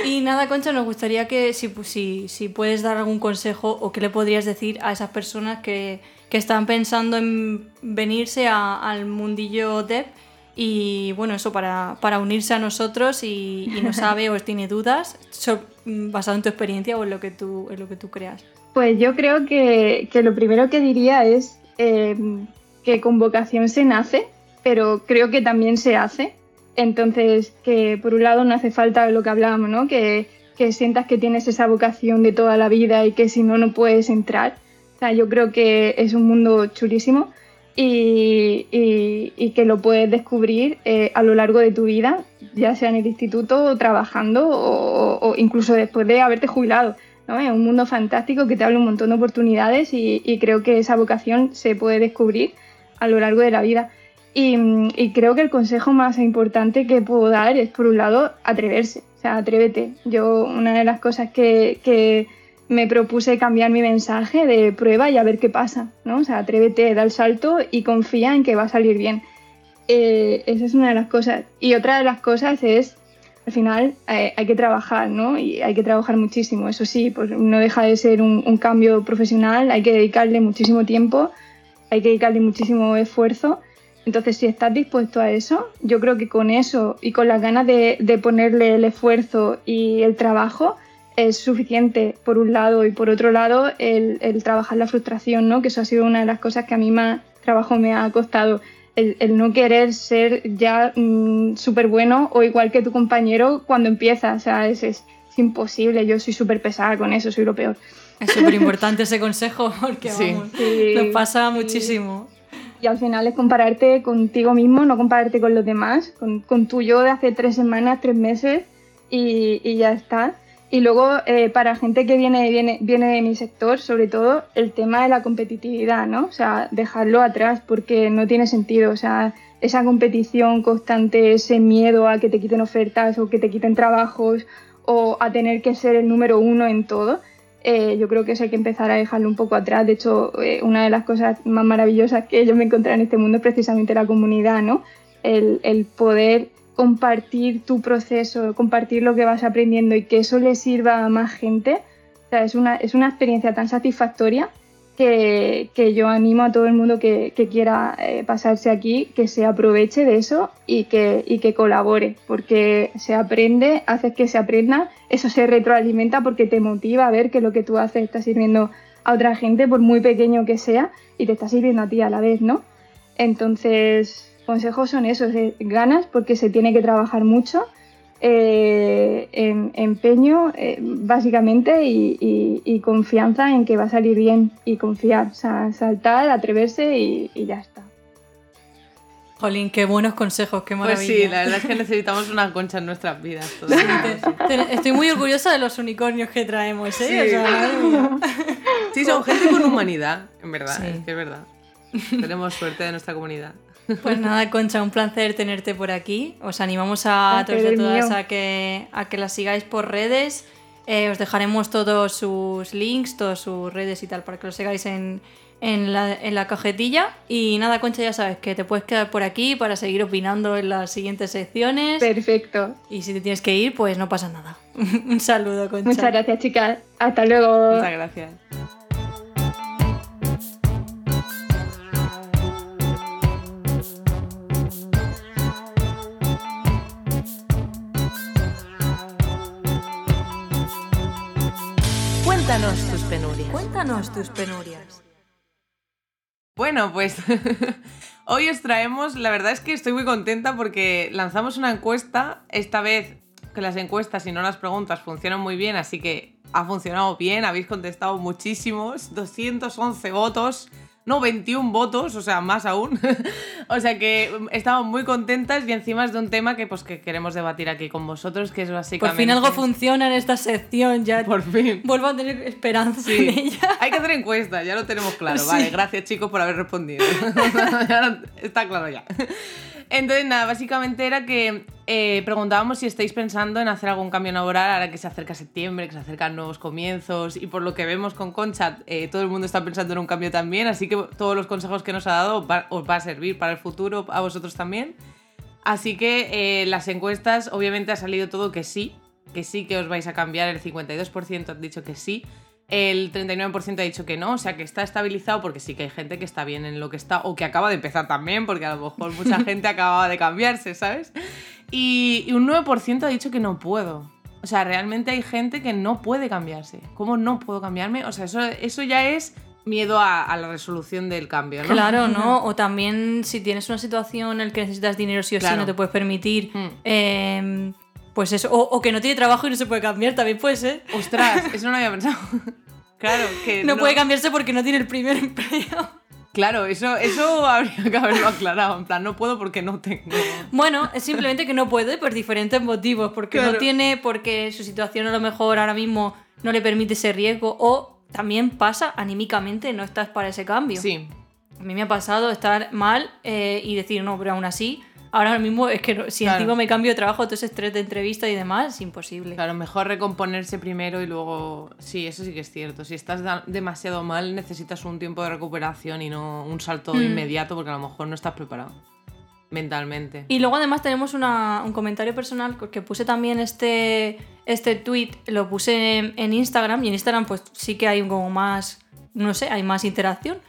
y nada, Concha, nos gustaría que si, pu- si, si puedes dar algún consejo o qué le podrías decir a esas personas que, que están pensando en venirse a- al mundillo dev y bueno, eso para, para unirse a nosotros y, y no sabe o tiene dudas so- basado en tu experiencia o en lo que tú, en lo que tú creas. Pues yo creo que, que lo primero que diría es eh, que con vocación se nace, pero creo que también se hace. Entonces, que por un lado no hace falta lo que hablábamos, ¿no? Que, que sientas que tienes esa vocación de toda la vida y que si no, no puedes entrar. O sea, yo creo que es un mundo chulísimo y, y- que lo puedes descubrir eh, a lo largo de tu vida, ya sea en el instituto, o trabajando o, incluso después de haberte jubilado. ¿no? Es un mundo fantástico que te abre un montón de oportunidades y, creo que esa vocación se puede descubrir a lo largo de la vida. Y, creo que el consejo más importante que puedo dar es, por un lado, atreverse. O sea, atrévete. Yo, una de las cosas que me propuse cambiar mi mensaje de prueba y a ver qué pasa, ¿no? O sea, atrévete, da el salto y confía en que va a salir bien. Eh, esa es una de las cosas. Y otra de las cosas es al final eh, hay que trabajar, ¿no? Y hay que trabajar muchísimo. Eso sí, pues no deja de ser un, un cambio profesional, hay que dedicarle muchísimo tiempo, hay que dedicarle muchísimo esfuerzo. Entonces, si estás dispuesto a eso, yo creo que con eso y con las ganas de, de ponerle el esfuerzo y el trabajo es suficiente por un lado y por otro lado el, el trabajar la frustración, ¿no? Que eso ha sido una de las cosas que a mí más trabajo me ha costado el, el no querer ser ya súper bueno o igual que tu compañero cuando empieza. O sea, es, es, es imposible. Yo soy súper pesada con eso, soy lo peor. Es súper importante ese consejo porque Sí. vamos, Sí, nos pasa sí. muchísimo. Y al final es compararte contigo mismo, no compararte con los demás, con, con tu yo de hace tres semanas, tres meses y, y ya está. Y luego, eh, para gente que viene, viene, viene de mi sector, sobre todo, el tema de la competitividad, ¿no? O sea, dejarlo atrás porque no tiene sentido. O sea, esa competición constante, ese miedo a que te quiten ofertas o que te quiten trabajos o a tener que ser el número uno en todo, eh, yo creo que eso hay que empezar a dejarlo un poco atrás. De hecho, eh, una de las cosas más maravillosas que yo me encontré en este mundo es precisamente la comunidad, ¿no? El, el poder compartir tu proceso, compartir lo que vas aprendiendo y que eso le sirva a más gente. O sea, es una, es una experiencia tan satisfactoria que, que yo animo a todo el mundo que, que quiera eh, pasarse aquí, que se aproveche de eso y que, y que colabore, porque se aprende, haces que se aprenda, eso se retroalimenta porque te motiva a ver que lo que tú haces está sirviendo a otra gente, por muy pequeño que sea, y te está sirviendo a ti a la vez, ¿no? Entonces, consejos son esos, eh, ganas porque se tiene que trabajar mucho, eh, em- empeño eh, básicamente y, y- y confianza en que va a salir bien y confiar, o sea, saltar, atreverse y, y ya está. Jolín, qué buenos consejos, qué Pues maravilla. sí, la verdad es que necesitamos una concha en nuestras vidas. todos. Te- te- Estoy muy orgullosa de los unicornios que traemos, ¿eh? Sí. O sea, madre mía. Sí, son gente con humanidad, en verdad, Sí. es que es verdad. Tenemos suerte de nuestra comunidad. Pues nada, Concha, un placer tenerte por aquí. Os animamos a todos y a todas a que, a que la sigáis por redes. Eh, os dejaremos todos sus links, todas sus redes y tal, para que los sigáis en, en, la, en la cajetilla. Y nada, Concha, ya sabes que te puedes quedar por aquí para seguir opinando en las siguientes secciones. Perfecto. Y si te tienes que ir, pues no pasa nada. un saludo, Concha. Muchas gracias, chicas. Hasta luego. Muchas gracias. Tus penurias. Bueno, pues hoy os traemos, la verdad es que estoy muy contenta porque lanzamos una encuesta, esta vez que las encuestas y no las preguntas funcionan muy bien, así que ha funcionado bien, habéis contestado muchísimos, 211 votos no 21 votos, o sea, más aún. o sea que estamos muy contentas y encima es de un tema que pues que queremos debatir aquí con vosotros, que es básicamente... Por fin algo funciona en esta sección, ya Por fin. vuelvo a tener esperanza en ella. Hay que hacer encuestas, ya lo tenemos claro. Vale, gracias chicos por haber respondido. Está claro ya. Entonces, nada, básicamente era que eh, preguntábamos si estáis pensando en hacer algún cambio laboral ahora que se acerca septiembre, que se acercan nuevos comienzos y por lo que vemos con Concha, eh, todo el mundo está pensando en un cambio también, así que todos los consejos que nos ha dado va- os va a servir para el futuro, a vosotros también. Así que eh, las encuestas, obviamente ha salido todo que sí, que sí que os vais a cambiar, el 52% han dicho que sí, el 39% ha dicho que no, o sea que está estabilizado porque sí que hay gente que está bien en lo que está o que acaba de empezar también, porque a lo mejor mucha gente acababa de cambiarse, ¿sabes? Y, y un 9% ha dicho que no puedo. O sea, realmente hay gente que no puede cambiarse. ¿Cómo no puedo cambiarme? O sea, eso, eso ya es miedo a, a la resolución del cambio, ¿no? Claro, ¿no? O también si tienes una situación en la que necesitas dinero sí o sí, no te puedes permitir. Hmm. eh, pues eso, o, o que no tiene trabajo y no se puede cambiar, también puede ser. Ostras, eso no lo había pensado. claro, que No, puede cambiarse porque no tiene el primer empleo. Claro, eso, eso habría que haberlo aclarado. En plan, no puedo porque no tengo. Bueno, es simplemente que no puede por diferentes motivos, porque Claro. no tiene, porque su situación a lo mejor ahora mismo no le permite ese riesgo, o también pasa anímicamente, no estás para ese cambio. Sí, A mí me ha pasado estar mal eh, y decir, no, pero aún así, ahora mismo es que no- si Claro. encima me cambio de trabajo, todo ese estrés de entrevista y demás, imposible. claro, mejor recomponerse primero y luego. Sí, eso sí que es cierto. Si estás demasiado mal, necesitas un tiempo de recuperación y no un salto Mm. inmediato porque a lo mejor no estás preparado mentalmente. Y luego además tenemos una- un comentario personal que puse también este, este tweet, lo puse en, en Instagram y en Instagram pues sí que hay como más, no sé, hay más interacción.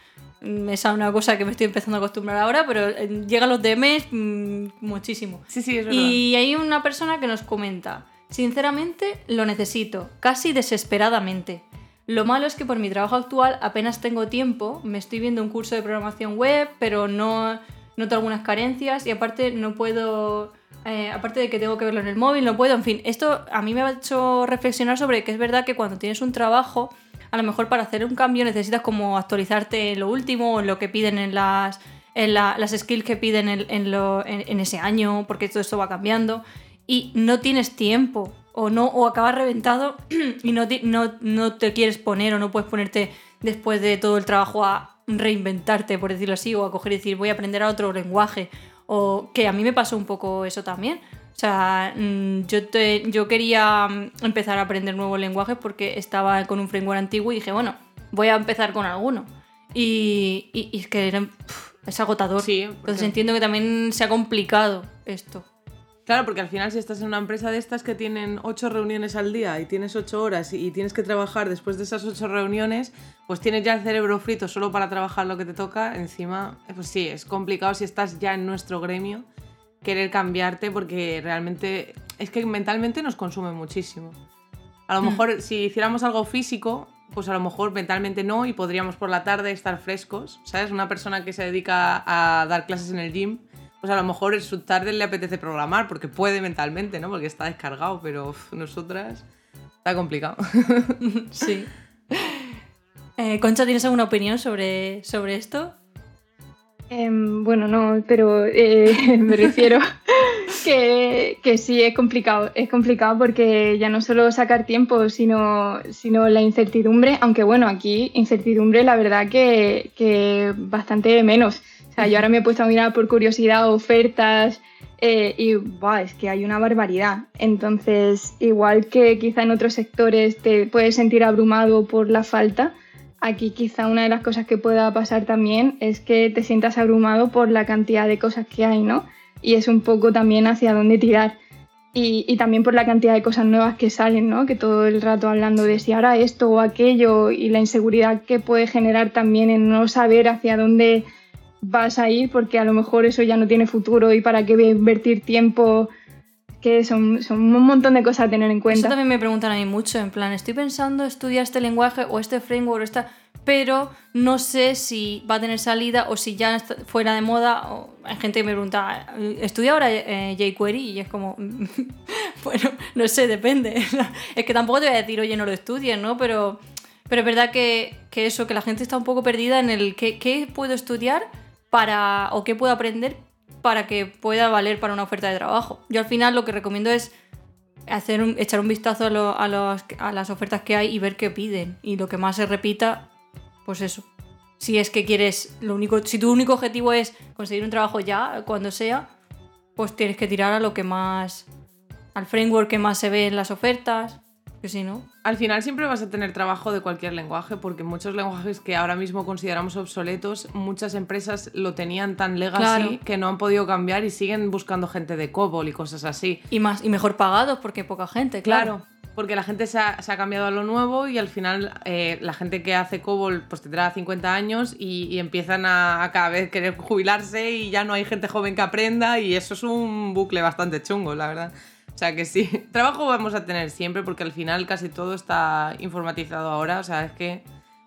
Mm, Esa es una cosa que me estoy empezando a acostumbrar ahora, pero eh, llegan los DMs mm, muchísimo. Sí, sí, es verdad. Y hay una persona que nos comenta, sinceramente lo necesito, casi desesperadamente. Lo malo es que por mi trabajo actual apenas tengo tiempo, me estoy viendo un curso de programación web, pero no noto algunas carencias y aparte no puedo, eh, aparte de que tengo que verlo en el móvil, no puedo, en fin, esto a mí me ha hecho reflexionar sobre que es verdad que cuando tienes un trabajo, a lo mejor para hacer un cambio necesitas como actualizarte en lo último, o en lo que piden en las, en la- las skills que piden en, en lo- en- ese año, porque todo esto va cambiando, y no tienes tiempo, o, no, o acabas reventado y no, ti- no, no te quieres poner o no puedes ponerte después de todo el trabajo a reinventarte, por decirlo así, o a coger y decir voy a aprender a otro lenguaje, o que a mí me pasó un poco eso también. O sea, mm, yo, te- yo quería mm, empezar a aprender nuevos lenguajes porque estaba con un framework antiguo y dije, bueno, voy a empezar con alguno. Y, y- y es que era- es agotador. Sí, Entonces entiendo que también se ha complicado esto. Claro, porque al final si estás en una empresa de estas que tienen ocho reuniones al día y tienes ocho horas y tienes que trabajar después de esas ocho reuniones, pues tienes ya el cerebro frito solo para trabajar lo que te toca. Encima, eh, pues sí, es complicado si estás ya en nuestro gremio querer cambiarte porque realmente es que mentalmente nos consume muchísimo. A lo mejor si hiciéramos algo físico, pues a lo mejor mentalmente no y podríamos por la tarde estar frescos, ¿sabes? Una persona que se dedica a dar clases en el gym, pues a lo mejor en su tarde le apetece programar porque puede mentalmente, ¿no? Porque está descargado, pero uf, nosotras está complicado. Sí. Eh, Concha, ¿tienes alguna opinión sobre, sobre esto? Em, bueno, no, pero eh, me refiero que, sí es complicado. Es complicado porque ya no solo sacar tiempo, sino, la incertidumbre, aunque bueno, aquí incertidumbre la verdad que, bastante menos. O sea, yo ahora me he puesto a mirar por curiosidad ofertas eh, y es que hay una barbaridad. Entonces, igual que quizá en otros sectores te puedes sentir abrumado por la falta, Aquí quizá una de las cosas que pueda pasar también es que te sientas abrumado por la cantidad de cosas que hay, ¿no? Y es un poco también hacia dónde tirar. Y, también por la cantidad de cosas nuevas que salen, ¿no? Que todo el rato hablando de si ahora esto o aquello y la inseguridad que puede generar también en no saber hacia dónde vas a ir porque a lo mejor eso ya no tiene futuro y para qué voy invertir tiempo, que son, son un montón de cosas a tener en Eso cuenta. también me preguntan a mí mucho, en plan, estoy pensando estudiar este lenguaje o este framework o esta... pero no sé si va a tener salida o si ya fuera de moda. O hay gente que me pregunta, ¿estudia ahora eh, jQuery? Y es como, bueno, no sé, depende. es que tampoco te voy a decir, oye, no lo estudies, ¿no? Pero, pero es verdad que, que eso, que la gente está un poco perdida en el qué, qué puedo estudiar para o qué puedo aprender para que pueda valer para una oferta de trabajo. Yo al final lo que recomiendo es hacer un- echar un vistazo a, a a las ofertas que hay y ver qué piden. Y lo que más se repita, pues eso. Si es que quieres, lo único, si tu único objetivo es conseguir un trabajo ya, cuando sea, pues tienes que tirar a lo que más, al framework que más se ve en las ofertas, que si no. Al final siempre vas a tener trabajo de cualquier lenguaje, porque muchos lenguajes que ahora mismo consideramos obsoletos, muchas empresas lo tenían tan legacy Claro. que no han podido cambiar y siguen buscando gente de COBOL y cosas así. Y más, y mejor pagados porque hay poca gente, claro. Claro, porque la gente se ha, se ha cambiado a lo nuevo y al final eh, la gente que hace COBOL pues tendrá 50 años y, y empiezan a, a cada vez querer jubilarse y ya no hay gente joven que aprenda y eso es un bucle bastante chungo, la verdad. O sea que sí, trabajo vamos a tener siempre porque al final casi todo está informatizado ahora, o sea, es que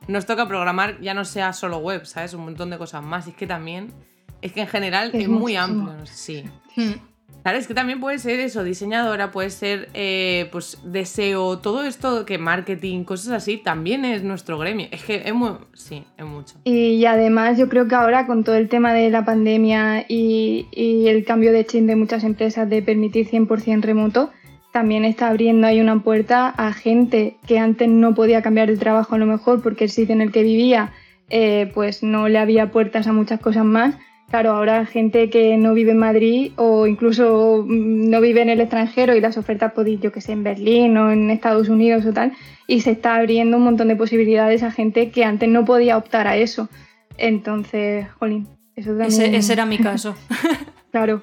nos toca programar ya no sea solo web, ¿sabes? Un montón de cosas más. Y es que también, es que en general Es es, muy amplio, sí. Hmm. Claro, es que también puede ser eso, diseñadora, puede ser eh, pues deseo, todo esto que marketing, cosas así, también es nuestro gremio. Es que es muy. Sí, es mucho. Y además yo creo que ahora con todo el tema de la pandemia y, el cambio de chip de muchas empresas de permitir 100% remoto, también está abriendo ahí una puerta a gente que antes no podía cambiar de trabajo a lo mejor porque el sitio en el que vivía eh, pues no le había puertas a muchas cosas más. Claro, ahora gente que no vive en Madrid o incluso mm, no vive en el extranjero y las ofertas podéis, yo que sé, en Berlín o en Estados Unidos o tal, y se está abriendo un montón de posibilidades a gente que antes no podía optar a eso. Entonces, jolín, eso también... Ese, ese era mi caso. Claro,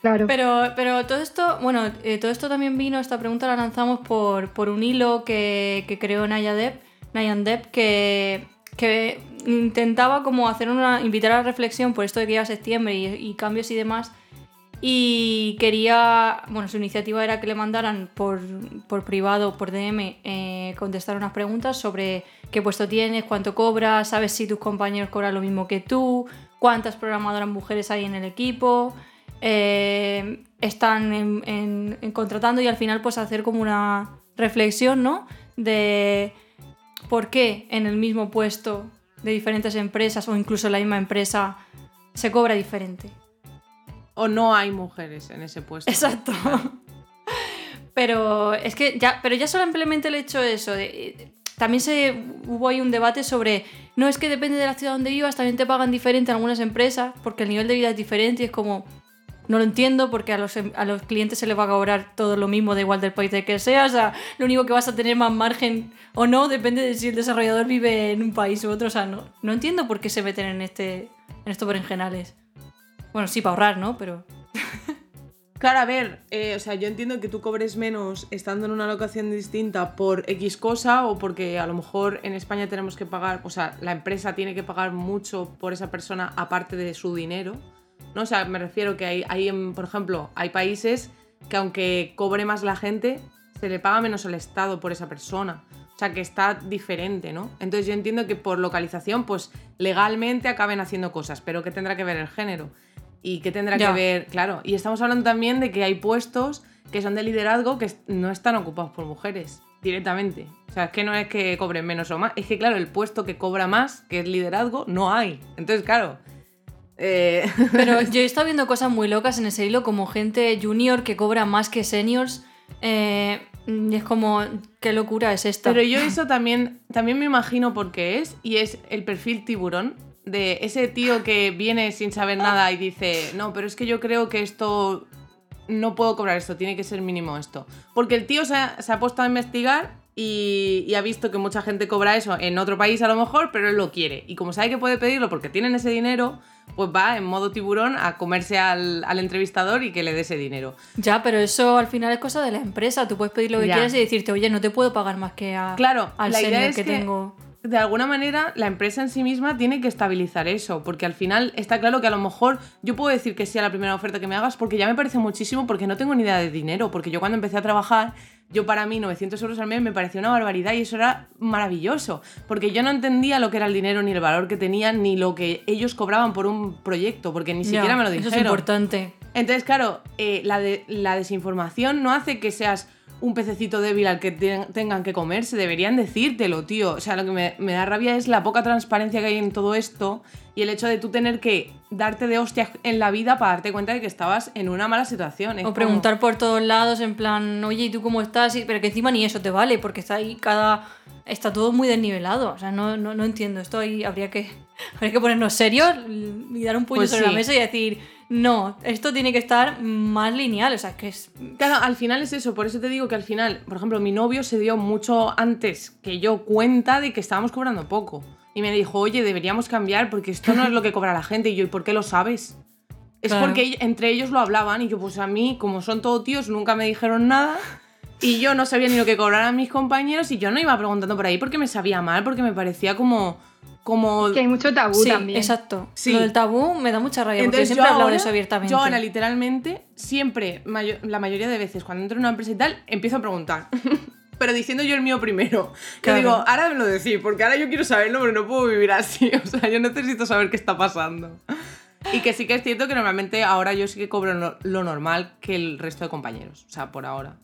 claro. Pero, pero todo esto, bueno, eh, todo esto también vino, esta pregunta la lanzamos por, por un hilo que, que creó Naya Depp, Nayan Depp, que, que intentaba como hacer una, invitar a la reflexión por esto de que llega septiembre y, cambios y demás. Y quería, bueno, su iniciativa era que le mandaran por, por privado, por DM, eh, contestar unas preguntas sobre qué puesto tienes, cuánto cobras, sabes si tus compañeros cobran lo mismo que tú, cuántas programadoras mujeres hay en el equipo, eh, están contratando y al final pues hacer como una reflexión, ¿no? De por qué en el mismo puesto de diferentes empresas o incluso la misma empresa se cobra diferente. O no hay mujeres en ese puesto. Exacto. Pero es que ya, pero ya simplemente el hecho de eso, de- eh, también se hubo ahí un debate sobre, no es que depende de la ciudad donde vivas, también te pagan diferente en algunas empresas, porque el nivel de vida es diferente y es como, no lo entiendo porque a los, em- a los clientes se les va a cobrar todo lo mismo, da igual del país de que sea, o sea, lo único que vas a tener más margen o no depende de si el desarrollador vive en un país u otro, o sea, no, no entiendo por qué se meten en, este, en estos berenjenales. Bueno, sí, para ahorrar, ¿no? Pero... Claro, a ver, eh, o sea, yo entiendo que tú cobres menos estando en una locación distinta por X cosa o porque a lo mejor en España tenemos que pagar, o sea, la empresa tiene que pagar mucho por esa persona aparte de su dinero, ¿no? O sea, me refiero que hay, hay en- por ejemplo, hay países que aunque cobre más la gente, se le paga menos al Estado por esa persona. O sea, que está diferente, ¿no? Entonces yo entiendo que por localización, pues legalmente acaben haciendo cosas, pero ¿qué tendrá que ver el género? ¿Y qué tendrá Ya. que ver? Claro, y estamos hablando también de que hay puestos que son de liderazgo que no están ocupados por mujeres directamente. O sea, es que no es que cobren menos o más, es que claro, el puesto que cobra más, que es liderazgo, no hay. Entonces, claro. Eh, Pero yo he estado viendo cosas muy locas en ese hilo, como gente junior que cobra más que seniors. eh, y es como, qué locura es esta. Pero yo eso también, también me imagino por qué es, y es el perfil tiburón, de ese tío que viene sin saber nada y dice, no, pero es que yo creo que esto, no puedo cobrar esto, tiene que ser mínimo esto. Porque el tío se ha, se ha puesto a investigar y, y ha visto que mucha gente cobra eso en otro país a lo mejor, pero él lo quiere. Y como sabe que puede pedirlo porque tienen ese dinero, pues va en modo tiburón a comerse al, al entrevistador y que le dé ese dinero. Ya, pero eso al final es cosa de la empresa. Tú puedes pedir lo que Ya. quieras y decirte, oye, no te puedo pagar más que a, Claro, al la idea es que, que- tengo. de alguna manera la empresa en sí misma tiene que estabilizar eso, porque al final está claro que a lo mejor yo puedo decir que sí a la primera oferta que me hagas porque ya me parece muchísimo porque no tengo ni idea de dinero, porque yo cuando empecé a trabajar yo para mí 900 euros al mes me parecía una barbaridad y eso era maravilloso, porque yo no entendía lo que era el dinero, ni el valor que tenían, ni lo que ellos cobraban por un proyecto, porque ni siquiera me lo Eso dijeron. es importante. Entonces, claro, eh, la, de- la desinformación no hace que seas un pececito débil al que te- tengan que comerse, deberían decírtelo, tío. O sea, lo que me, me da rabia es la poca transparencia que hay en todo esto y el hecho de tú tener que darte de hostias en la vida para darte cuenta de que estabas en una mala situación. O preguntar por todos lados en plan, oye, ¿y tú cómo estás? Pero que encima ni eso te vale, porque está ahí cada... Está todo muy desnivelado. O sea, no, no, no entiendo. Esto ahí habría que, habría que ponernos serios y dar un puño Pues sobre sí. la mesa y decir, no, esto tiene que estar más lineal. O sea, es que es... Claro, al final es eso, por eso te digo que al final, por ejemplo, mi novio se dio mucho antes que yo cuenta de que estábamos cobrando poco. Y me dijo, oye, deberíamos cambiar porque esto no es lo que cobra la gente. Y yo, ¿y por qué lo sabes? Es Claro. porque entre ellos lo hablaban y yo, pues a mí, como son todos tíos, nunca me dijeron nada. Y yo no sabía ni lo que cobraran mis compañeros y yo no iba preguntando por ahí porque me sabía mal, porque me parecía como... como Que hay mucho tabú Sí, también. exacto. Sí. Lo del tabú me da mucha rabia, porque yo Entonces siempre he yo hablado ahora, de eso abiertamente. yo ahora literalmente, siempre, mayo- la mayoría de veces, cuando entro en una empresa y tal, empiezo a preguntar. Pero diciendo yo el mío primero. Que Claro. digo, ahora me lo decís, porque ahora yo quiero saberlo, pero no puedo vivir así. O sea, yo necesito saber qué está pasando. Y que sí que es cierto que normalmente ahora yo sí que cobro lo, lo normal que el resto de compañeros. O sea, por ahora.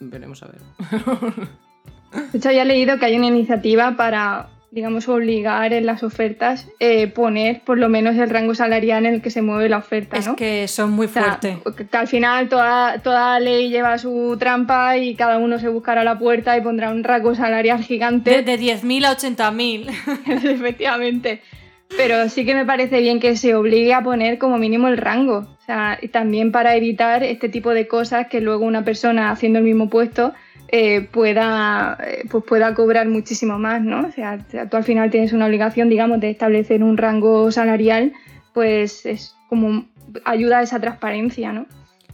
Veremos a ver. De hecho, había leído que hay una iniciativa para, digamos, obligar en las ofertas eh, poner por lo menos el rango salarial en el que se mueve la oferta, Es ¿no? que son muy O sea, fuertes. que al final toda, toda ley lleva su trampa y cada uno se buscará la puerta y pondrá un rango salarial gigante. De, de 10.000 a 80.000. Efectivamente. Pero sí que me parece bien que se obligue a poner como mínimo el rango. O sea, y también para evitar este tipo de cosas que luego una persona haciendo el mismo puesto eh, pueda, eh, pues pueda cobrar muchísimo más, ¿no? O sea, tú al final tienes una obligación, digamos, de establecer un rango salarial, pues es como ayuda a esa transparencia, ¿no?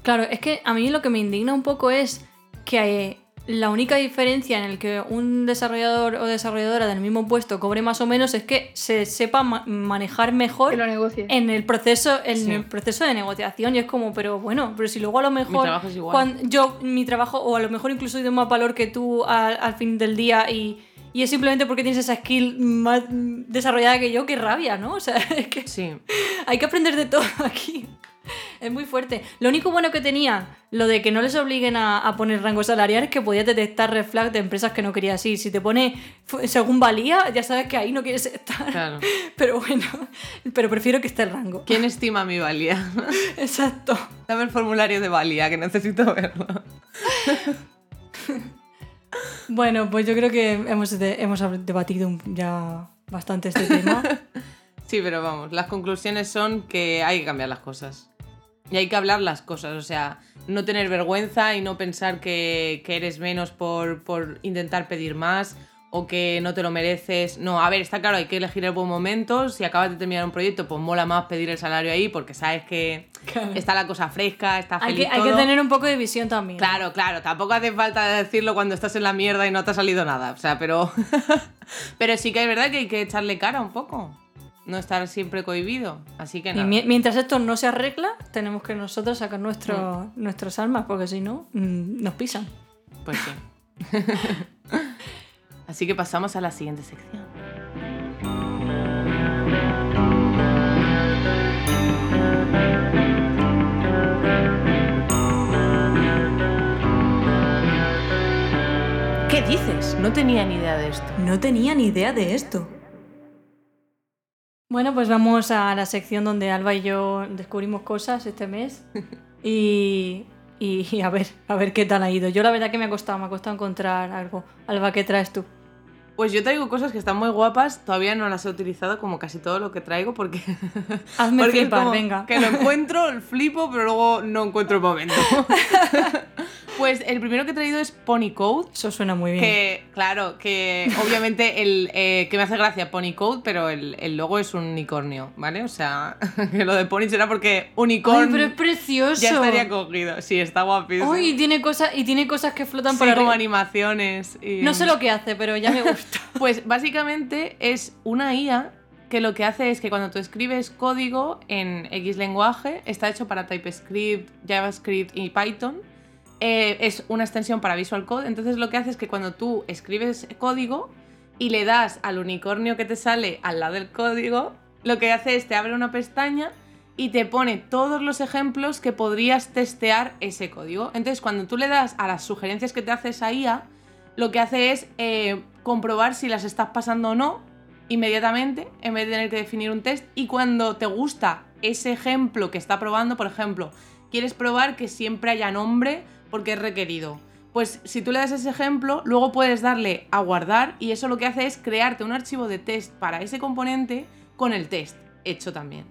Claro, es que a mí lo que me indigna un poco es que eh, la única diferencia en el que un desarrollador o desarrolladora del mismo puesto cobre más o menos es que se sepa ma- manejar mejor Que lo negocies. en el proceso en Sí. el proceso de negociación y es como pero bueno pero si luego a lo mejor trabajo es igual. cuan- yo mi trabajo o a lo mejor incluso doy de más valor que tú al, al fin del día y, y es simplemente porque tienes esa skill más desarrollada que yo qué rabia no o sea es que Sí. hay que aprender de todo aquí. Es muy fuerte. Lo único bueno que tenía, lo de que no les obliguen a, a poner rango salarial, es que podías detectar red flag de empresas que no querías ir. Si te pone según valía, ya sabes que ahí no quieres estar. Claro. Pero bueno, pero prefiero que esté el rango. ¿Quién estima mi valía? Exacto. Dame el formulario de valía, que necesito verlo. Bueno, pues yo creo que hemos, de- hemos debatido ya bastante este tema. Sí, pero vamos, las conclusiones son que hay que cambiar las cosas. Y hay que hablar las cosas, o sea, no tener vergüenza y no pensar que, que eres menos por, por intentar pedir más o que no te lo mereces. No, a ver, está claro, hay que elegir el buen momento. Si acabas de terminar un proyecto, pues mola más pedir el salario ahí porque sabes que está la cosa fresca, está hay, feliz que, hay que tener un poco de visión también. Claro, claro, tampoco hace falta decirlo cuando estás en la mierda y no te ha salido nada, o sea, pero pero sí que es verdad que hay que echarle cara un poco, no estar siempre cohibido, así que Y nada. mientras esto no se arregla, tenemos que nosotros sacar nuestro, nuestras almas, porque si no, mm, nos pisan. Pues sí. así que pasamos a la siguiente sección. ¿Qué dices? No tenía ni idea de esto. No tenía ni idea de esto. Bueno, pues vamos a la sección donde Alba y yo descubrimos cosas este mes. Y, y a ver, a ver qué tal ha ido. Yo la verdad que me ha costado, me ha costado encontrar algo. Alba, ¿qué traes tú? Pues yo traigo cosas que están muy guapas, todavía no las he utilizado como casi todo lo que traigo porque Hazme Porque flipar, venga. Que lo encuentro, flipo, pero luego no encuentro el momento. pues el primero que he traído es Pony Code. Eso suena muy bien. Que, claro, que obviamente el eh, que me hace gracia Pony Code, pero el, el logo es un unicornio, ¿vale? O sea, que lo de Pony será porque unicornio Ay, pero es precioso. ya estaría cogido. Sí, está guapísimo. Ay, y tiene cosas, y tiene cosas que flotan Sí, por como animaciones. y- No sé lo que hace, pero ya me gusta. Pues básicamente es una IA que lo que hace es que cuando tú escribes código en X lenguaje, está hecho para TypeScript, JavaScript y Python, eh, es una extensión para Visual Code. Entonces lo que hace es que cuando tú escribes código y le das al unicornio que te sale al lado del código, lo que hace es te abre una pestaña y te pone todos los ejemplos que podrías testear ese código. Entonces cuando tú le das a las sugerencias que te hace esa IA, lo que hace es eh, comprobar si las estás pasando o no inmediatamente, en vez de tener que definir un test. Y cuando te gusta ese ejemplo que está probando, por ejemplo, quieres probar que siempre haya nombre porque es requerido. Pues si tú le das ese ejemplo, luego puedes darle a guardar y eso lo que hace es crearte un archivo de test para ese componente con el test hecho también.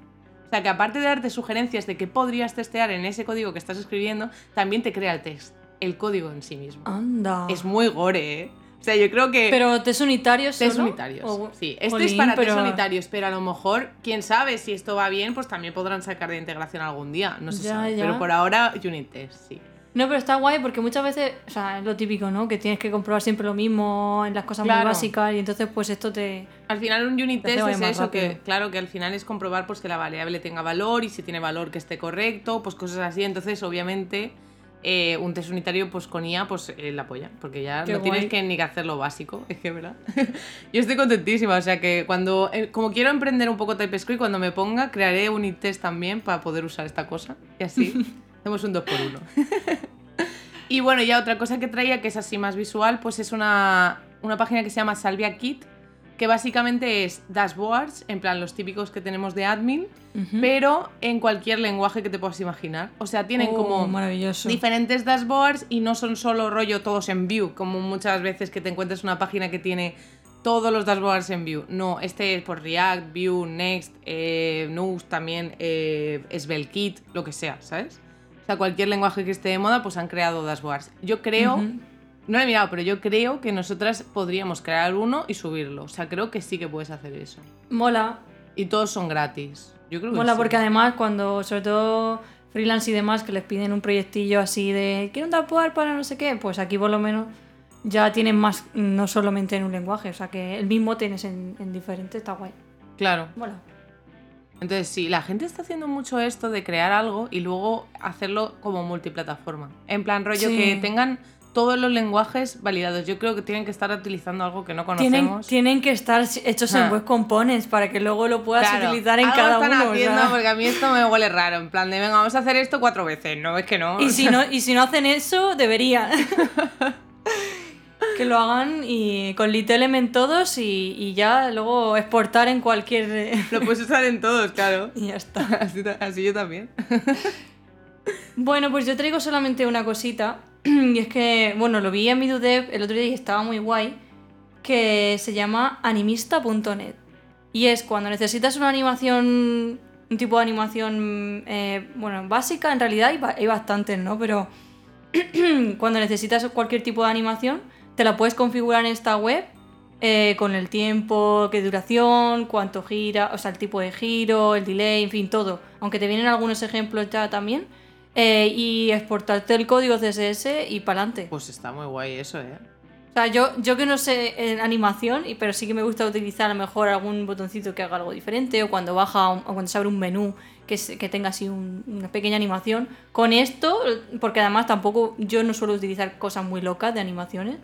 O sea que aparte de darte sugerencias de qué podrías testear en ese código que estás escribiendo, también te crea el test, el código en sí mismo. Anda. Es muy gore, ¿eh? O sea, yo creo que... Pero test unitarios Test solo? unitarios. O- sí, este es para pero- test unitarios, pero a lo mejor, quién sabe, si esto va bien, pues también podrán sacar de integración algún día. No se Ya, sabe. ya. Pero por ahora, unit test, sí. No, pero está guay porque muchas veces, o sea, es lo típico, ¿no? Que tienes que comprobar siempre lo mismo en las cosas Claro. muy básicas y entonces pues esto te... Al final un unit test es eso, que claro, que al final es comprobar pues que la variable tenga valor y si tiene valor que esté correcto, pues cosas así. Entonces, obviamente, eh, un test unitario pues con IA pues eh, la apoya, porque ya Qué no tienes que ni que hacer lo básico, es que verdad. Yo estoy contentísima, o sea que cuando, eh, como quiero emprender un poco TypeScript, cuando me ponga, crearé unit test también para poder usar esta cosa y así hacemos un 2 por 1 Y bueno, ya otra cosa que traía, que es así más visual, pues es una, una página que se llama Salvia Kit, que básicamente es dashboards, en plan los típicos que tenemos de admin, pero en cualquier lenguaje que te puedas imaginar. O sea, tienen Oh, como maravilloso. diferentes dashboards y no son solo rollo todos en view, como muchas veces que te encuentres una página que tiene todos los dashboards en view. No, este es por React, Vue, Next, eh, también, eh, SvelteKit, lo que sea, ¿sabes? O sea, cualquier lenguaje que esté de moda, pues han creado dashboards. Yo creo, no lo he mirado, pero yo creo que nosotras podríamos crear uno y subirlo. O sea, creo que sí que puedes hacer eso. Mola, Y todos son gratis. Yo creo que mola sí. porque además cuando, sobre todo freelance y demás, que les piden un proyectillo así de quiero un dashboard para no sé qué, pues aquí por lo menos ya tienen más, no solamente en un lenguaje, o sea que el mismo tienes en, en diferente, está guay. Claro. Mola. Entonces, sí, la gente está haciendo mucho esto de crear algo y luego hacerlo como multiplataforma. En plan, rollo Sí. que tengan todos los lenguajes validados. Yo creo que tienen que estar utilizando algo que no conocemos. tienen que estar hechos en Ah. web components para que luego lo puedas Claro, utilizar en algo cada están uno. o haciendo sea. porque a mí esto me huele raro. En plan de, venga, vamos a hacer esto cuatro veces. No, es que no. Y si no, y si no hacen eso, deberían. que lo hagan y con LitElement todos y, y ya luego exportar en cualquier... eh, Lo puedes usar en todos, claro. y ya está. Así, yo también. Bueno, pues yo traigo solamente una cosita. Y es que, bueno, lo vi en mi Dudev el otro día y estaba muy guay. Que se llama animista.net. Y es cuando necesitas una animación, un tipo de animación, eh, bueno, básica, en realidad hay bastantes, ¿no? Pero cuando necesitas cualquier tipo de animación, te la puedes configurar en esta web eh, con el tiempo, qué duración, cuánto gira, o sea, el tipo de giro, el delay, en fin, todo. Aunque te vienen algunos ejemplos ya también. eh, y exportarte el código CSS y para adelante. Pues está muy guay eso, ¿eh? O sea, yo, yo que no sé en animación, pero sí que me gusta utilizar a lo mejor algún botoncito que haga algo diferente, o cuando baja, un- o cuando se abre un menú que, se- que tenga así un- una pequeña animación. Con esto, porque además tampoco yo no suelo utilizar cosas muy locas de animaciones,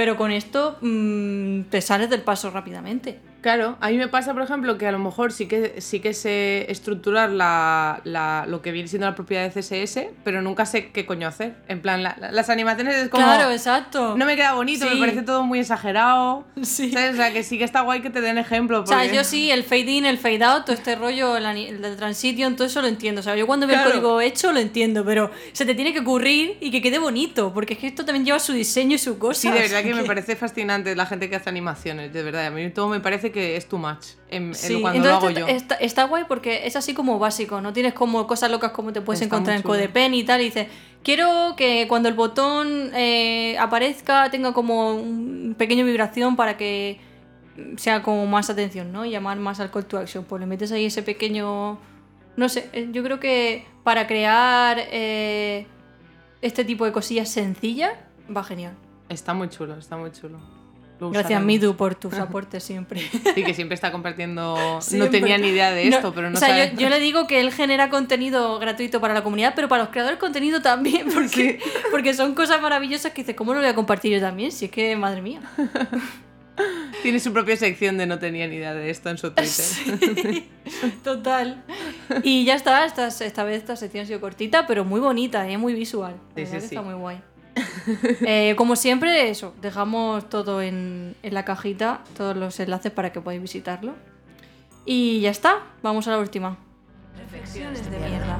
pero con esto mm, te sales del paso rápidamente. Claro, a mí me pasa, por ejemplo, que a lo mejor sí que, sí que sé estructurar la, la- lo que viene siendo la propiedad de CSS, pero nunca sé qué coño hacer. En plan, la- la- las animaciones es como... claro, exacto. No me queda bonito, Sí. me parece todo muy exagerado. Sí. ¿Sabes? O sea, que sí que está guay que te den ejemplo. O sea, porque- yo sí, el fade in, el fade out, todo este rollo, el, el transition, todo eso lo entiendo. O sea, yo cuando veo Claro. el código hecho lo entiendo, pero se te tiene que ocurrir y que quede bonito, porque es que esto también lleva su diseño y su cosa. Sí, de verdad así que me parece fascinante la gente que hace animaciones, de verdad. A mí todo me parece que es too much en, en Sí, cuando lo hago entonces yo. está, está guay porque es así como básico, no tienes como cosas locas como te puedes Está encontrar en. Codepen y tal, y dices, quiero que cuando el botón eh, aparezca tenga como un pequeño vibración para que sea como más atención, ¿no? Y llamar más al call to action. Pues le metes ahí ese pequeño... No sé, eh, yo creo que para crear eh, este tipo de cosillas sencillas va genial. Está muy chulo, está muy chulo. Lo Gracias. Midu, por tus aportes siempre. Sí, que siempre está compartiendo. Siempre. No tenía ni idea de esto, No, pero no o sea, sabe. yo, yo le digo que él genera contenido gratuito para la comunidad, pero para los creadores de contenido también, porque, porque son cosas maravillosas que dice, ¿cómo lo voy a compartir yo también? Si es que, madre mía. Tiene su propia sección de no tenía ni idea de esto en su Twitter. Total. Y ya está, esta, esta vez esta sección ha sido cortita, pero muy bonita, ¿eh? muy visual. La Sí, sí, que sí. Está muy guay. Eh, como siempre, eso, dejamos todo en, en la cajita, todos los enlaces para que podáis visitarlo. Y ya está, vamos a la última. Reflexiones de mierda.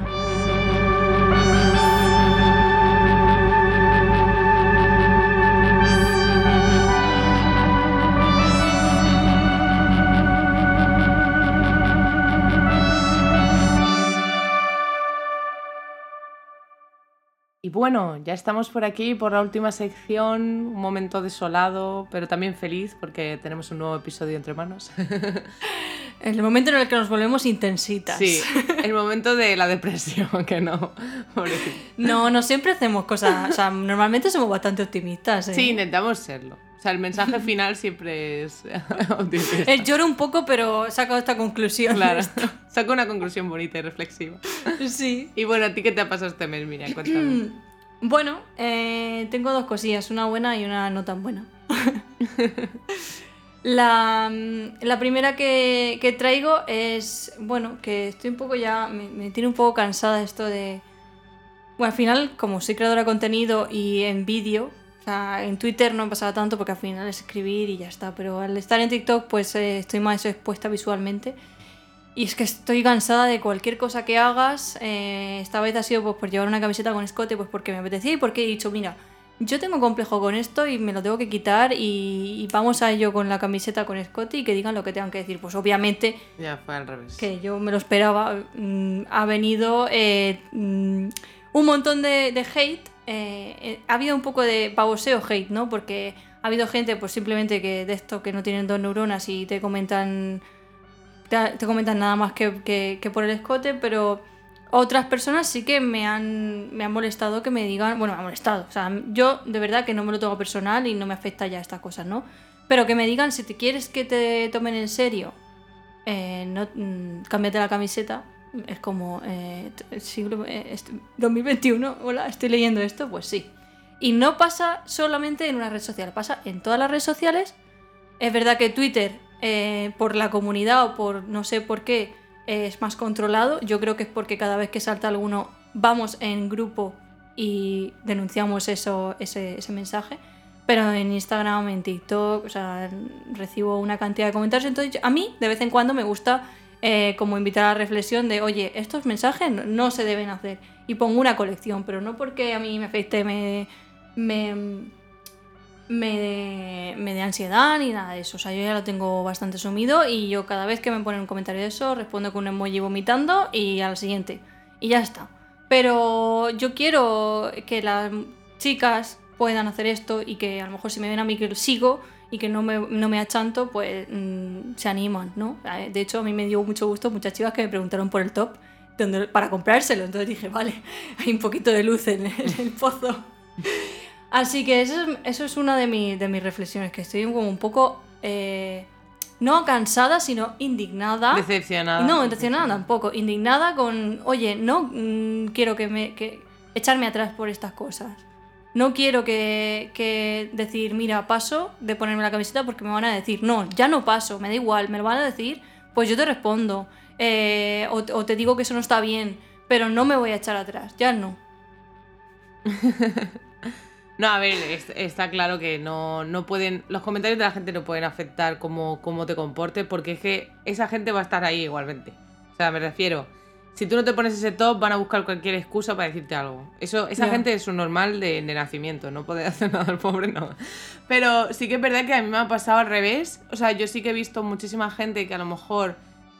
Bueno, ya estamos por aquí, por la última sección. Un momento desolado, pero también feliz porque tenemos un nuevo episodio entre manos. El momento en el que nos volvemos intensitas. Sí, el momento de la depresión, que no. No, no siempre hacemos cosas. O sea, normalmente somos bastante optimistas. ¿eh? Sí, intentamos serlo. O sea, el mensaje final siempre es. Eh, lloro un poco, pero he sacado esta conclusión. Claro, saco una conclusión bonita y reflexiva. Sí. Y bueno, ¿a ti qué te ha pasado este mes, Miriam? Cuéntame. Bueno, eh, tengo dos cosillas, una buena y una no tan buena. la, la primera que, que traigo es, bueno, que estoy un poco ya, me, me tiene un poco cansada esto de... Bueno, al final, como soy creadora de contenido y en vídeo, o sea, en Twitter no me pasaba tanto porque al final es escribir y ya está, pero al estar en TikTok pues eh, estoy más expuesta visualmente. Y es que estoy cansada de cualquier cosa que hagas. eh, esta vez ha sido pues, por llevar una camiseta con escote, pues porque me apetecía y porque he dicho, mira, yo tengo complejo con esto y me lo tengo que quitar y, y vamos a ello con la camiseta con escote y que digan lo que tengan que decir. Pues obviamente Ya fue al revés. que yo me lo esperaba, mm, ha venido eh, mm, un montón de, de hate. Eh, eh, ha habido un poco de pavoseo hate, ¿no? Porque ha habido gente, pues simplemente que de esto que no tienen dos neuronas y te comentan. Te, comentan nada más que por el escote, pero otras personas sí que me han, me han molestado que me digan. Bueno, me han molestado. O sea, yo de verdad que no me lo tomo personal y no me afecta ya estas cosas, ¿no? Pero que me digan si te quieres que te tomen en serio eh, no, mm, cámbiate la camiseta. Es como, eh, t- siglo, eh, est- 2021, hola, estoy leyendo esto, pues sí. Y no pasa solamente en una red social, pasa en todas las redes sociales. Es verdad que Twitter, eh, por la comunidad o por no sé por qué, eh, es más controlado. Yo creo que es porque cada vez que salta alguno, vamos en grupo y denunciamos eso, ese, ese mensaje. Pero en Instagram, en TikTok, o sea, recibo una cantidad de comentarios. Entonces, a mí, de vez en cuando, me gusta eh, como invitar a la reflexión de, oye, estos mensajes no, se deben hacer. Y pongo una colección, pero no porque a mí me afecte, me, me, me, me dé ansiedad ni nada de eso. O sea, yo ya lo tengo bastante sumido y yo cada vez que me ponen un comentario de eso, respondo con un emoji vomitando y al siguiente. Y ya está. Pero yo quiero que las chicas puedan hacer esto y que a lo mejor si me ven a mí que lo sigo y que no me, no me achanto, pues mm, se animan, ¿no? De hecho, a mí me dio mucho gusto muchas chicas que me preguntaron por el top donde- para comprárselo. Entonces dije, vale, hay un poquito de luz en, en el pozo. Así que eso es, eso es una de, mi- de mis reflexiones, que estoy como un poco, eh, no cansada, sino indignada. Decepcionada. No, decepcionada tampoco. Indignada con, oye, no mm, quiero que me que echarme atrás por estas cosas. No quiero que, decir, mira, paso de ponerme la camiseta porque me van a decir, no, ya no paso, me da igual, me lo van a decir, pues yo te respondo. Eh, o, te digo que eso no está bien, pero no me voy a echar atrás, ya no. No, a ver, es- está claro que no, no pueden. Los comentarios de la gente no pueden afectar cómo, cómo te comportes, porque es que esa gente va a estar ahí igualmente. O sea, me refiero. Si tú no te pones ese top, van a buscar cualquier excusa para decirte algo. Eso, esa Ya. gente es un normal de, de nacimiento, no puede hacer nada el pobre, no. Pero sí que es verdad que a mí me ha pasado al revés. O sea, yo sí que he visto muchísima gente que a lo mejor,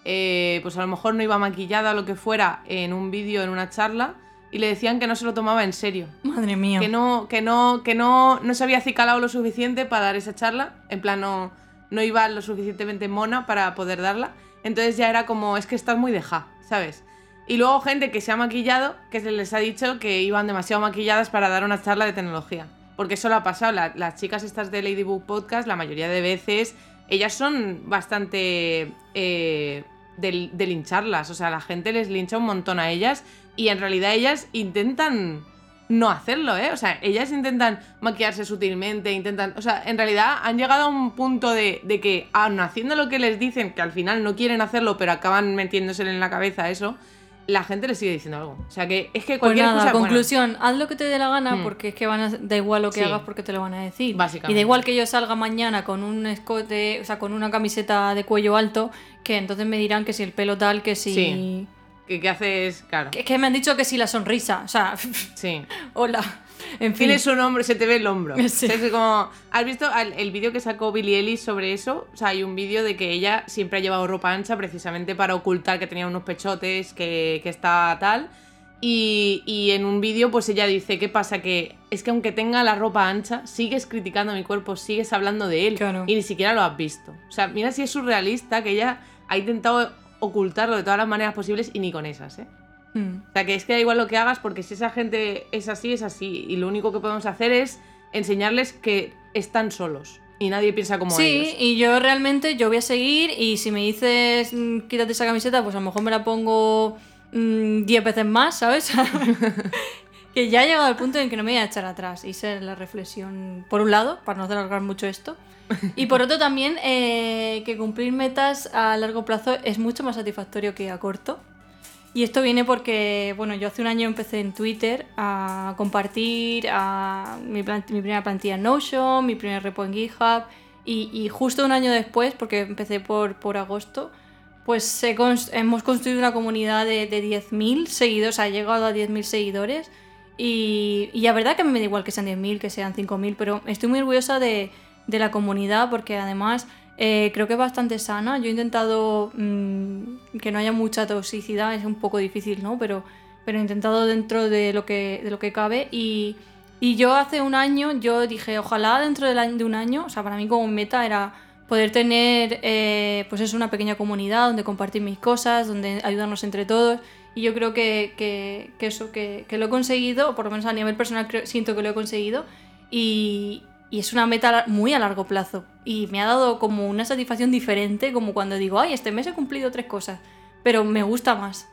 eh, pues a lo mejor no iba maquillada o lo que fuera en un vídeo, en una charla, y le decían que no se lo tomaba en serio Madre mía. que no, que no, que no, no se había acicalado lo suficiente para dar esa charla. En plan, no, no iba lo suficientemente mona para poder darla. Entonces ya era como, es que estás muy deja, ¿sabes? Y luego gente que se ha maquillado, que se les ha dicho que iban demasiado maquilladas para dar una charla de tecnología. porque eso lo ha pasado. La- las chicas estas de Ladybug Podcast, la mayoría de veces, ellas son bastante eh, de, de lincharlas. O sea, la gente les lincha un montón a ellas y en realidad ellas intentan no hacerlo, ¿eh? O sea, ellas intentan maquillarse sutilmente, intentan... O sea, en realidad han llegado a un punto de, de que, aun haciendo lo que les dicen, que al final no quieren hacerlo, pero acaban metiéndosele en la cabeza eso, la gente les sigue diciendo algo. O sea, que es que Pues cualquier nada, cosa... es buena. conclusión, haz lo que te dé la gana Hmm. porque es que van a, da igual lo que Sí. hagas porque te lo van a decir. Básicamente. Y da igual que yo salga mañana con un escote, o sea, con una camiseta de cuello alto, que entonces me dirán que si el pelo tal, que si... Sí. Que, que haces... Claro. Que, que me han dicho que si la sonrisa, o sea, Sí. hola. En fin. Tienes un hombro, se te ve el hombro. Sí. Es como, ¿Has visto al- el, vídeo que sacó Billie Ellis sobre eso? O sea, hay un vídeo de que ella siempre ha llevado ropa ancha precisamente para ocultar que tenía unos pechotes, que, que está tal. Y, y en un vídeo, pues ella dice: ¿Qué pasa? Que es que aunque tenga la ropa ancha, sigues criticando a mi cuerpo, sigues hablando de él. Claro. Y ni siquiera lo has visto. O sea, mira si es surrealista que ella ha intentado ocultarlo de todas las maneras posibles y ni con esas, ¿eh? Hmm. O sea, que es que da igual lo que hagas porque si esa gente es así, es así. Y lo único que podemos hacer es enseñarles que están solos y nadie piensa como Sí, ellos. y yo realmente yo voy a seguir y si me dices mm, quítate esa camiseta, pues a lo mejor me la pongo mm, 10 veces más, ¿sabes? que ya he llegado al punto en que no me voy a echar atrás. Hice la reflexión, por un lado, para no alargar mucho esto. Y por otro también, eh, que cumplir metas a largo plazo es mucho más satisfactorio que a corto. Y esto viene porque, bueno, yo hace un año empecé en Twitter a compartir mi, primera plantilla en Notion, mi primer repo en GitHub, y, justo un año después, porque empecé por, por agosto, pues hemos construido una comunidad de, de 10.000 seguidores, ha llegado a 10.000 seguidores, y, y la verdad que a mí me da igual que sean 10.000, que sean 5.000, pero estoy muy orgullosa de, de la comunidad porque además eh, creo que es bastante sana. Yo he intentado mm, que no haya mucha toxicidad, es un poco difícil, ¿no? Pero, pero he intentado dentro de lo que, de lo que cabe y, y yo hace un año, yo dije, ojalá dentro año- de un año, o sea, para mí como meta era poder tener, eh, pues es una pequeña comunidad donde compartir mis cosas, donde ayudarnos entre todos. Y yo creo que, que- eso, que, que lo he conseguido, por lo menos a nivel personal siento que lo he conseguido. Y, y es una meta muy a largo plazo. Y me ha dado como una satisfacción diferente, como cuando digo, ay, este mes he cumplido tres cosas, pero me gusta más.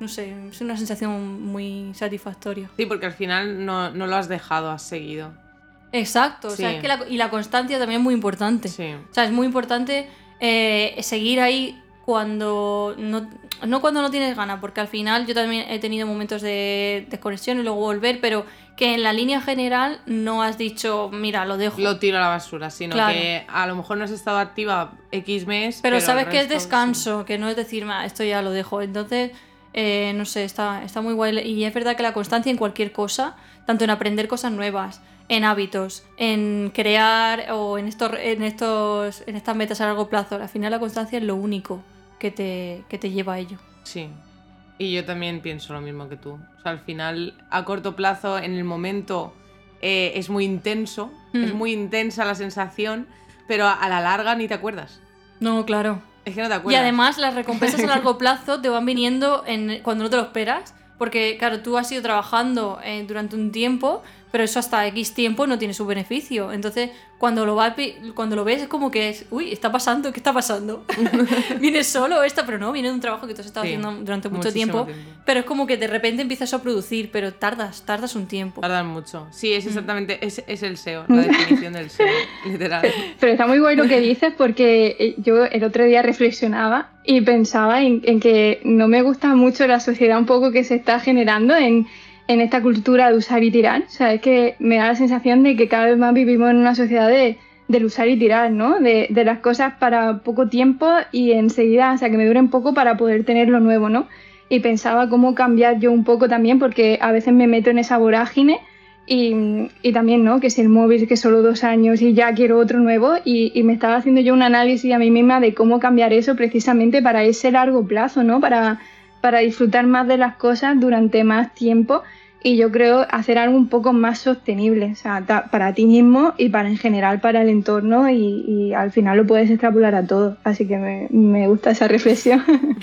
No sé, es una sensación muy satisfactoria. Sí, porque al final no, no lo has dejado, has seguido. Exacto, o sea, Sí. es que la, y la constancia también es muy importante. Sí. O sea, es muy importante eh, seguir ahí cuando no, no cuando no tienes ganas, porque al final yo también he tenido momentos de desconexión y luego volver, pero que en la línea general no has dicho, mira, lo dejo. Lo tiro a la basura, sino Claro. que a lo mejor no has estado activa X mes. pero, sabes que es descanso, que no es decir, "Ma, esto ya lo dejo. Entonces, eh, no sé, está, está muy guay. Y es verdad que la constancia en cualquier cosa, tanto en aprender cosas nuevas, en hábitos, en crear o en estos, en estos, en estas metas a largo plazo, al final la constancia es lo único que te, que te lleva a ello. Sí. Y yo también pienso lo mismo que tú. O sea, al final, a corto plazo, en el momento, eh, es muy intenso, Mm. es muy intensa la sensación, pero a, a la larga ni te acuerdas. No, claro. Es que no te Y acuerdas. además las recompensas a largo plazo te van viniendo en, cuando no te lo esperas. Porque, claro, tú has ido trabajando eh, durante un tiempo, pero eso hasta X tiempo no tiene su beneficio. Entonces, cuando lo, vas vi- cuando lo ves es como que es, uy, está pasando, ¿qué está pasando? viene solo esta, pero no, viene de un trabajo que tú has estado Sí, haciendo durante mucho tiempo, tiempo. Pero es como que de repente empiezas a producir, pero tardas, tardas un tiempo. Tardan mucho. Sí, Mm. es exactamente, es, es el SEO, la definición del SEO, literal. Pero está muy guay lo que dices porque eh, yo el otro día reflexionaba y pensaba en, en que no me gusta mucho la sociedad un poco que se está generando en, en esta cultura de usar y tirar. O sea, es que me da la sensación de que cada vez más vivimos en una sociedad de, del usar y tirar, ¿no? De, de las cosas para poco tiempo y enseguida, o sea, que me duren poco para poder tener lo nuevo, ¿no? Y pensaba cómo cambiar yo un poco también porque a veces me meto en esa vorágine y, y también, ¿no? Que si el móvil, que solo dos años y ya quiero otro nuevo. Y, y me estaba haciendo yo un análisis a mí misma de cómo cambiar eso precisamente para ese largo plazo, ¿no? Para, para disfrutar más de las cosas durante más tiempo. Y yo creo hacer algo un poco más sostenible, o sea, para ti mismo y para en general para el entorno. Y, al final lo puedes extrapolar a todo. Así que me, me gusta esa reflexión.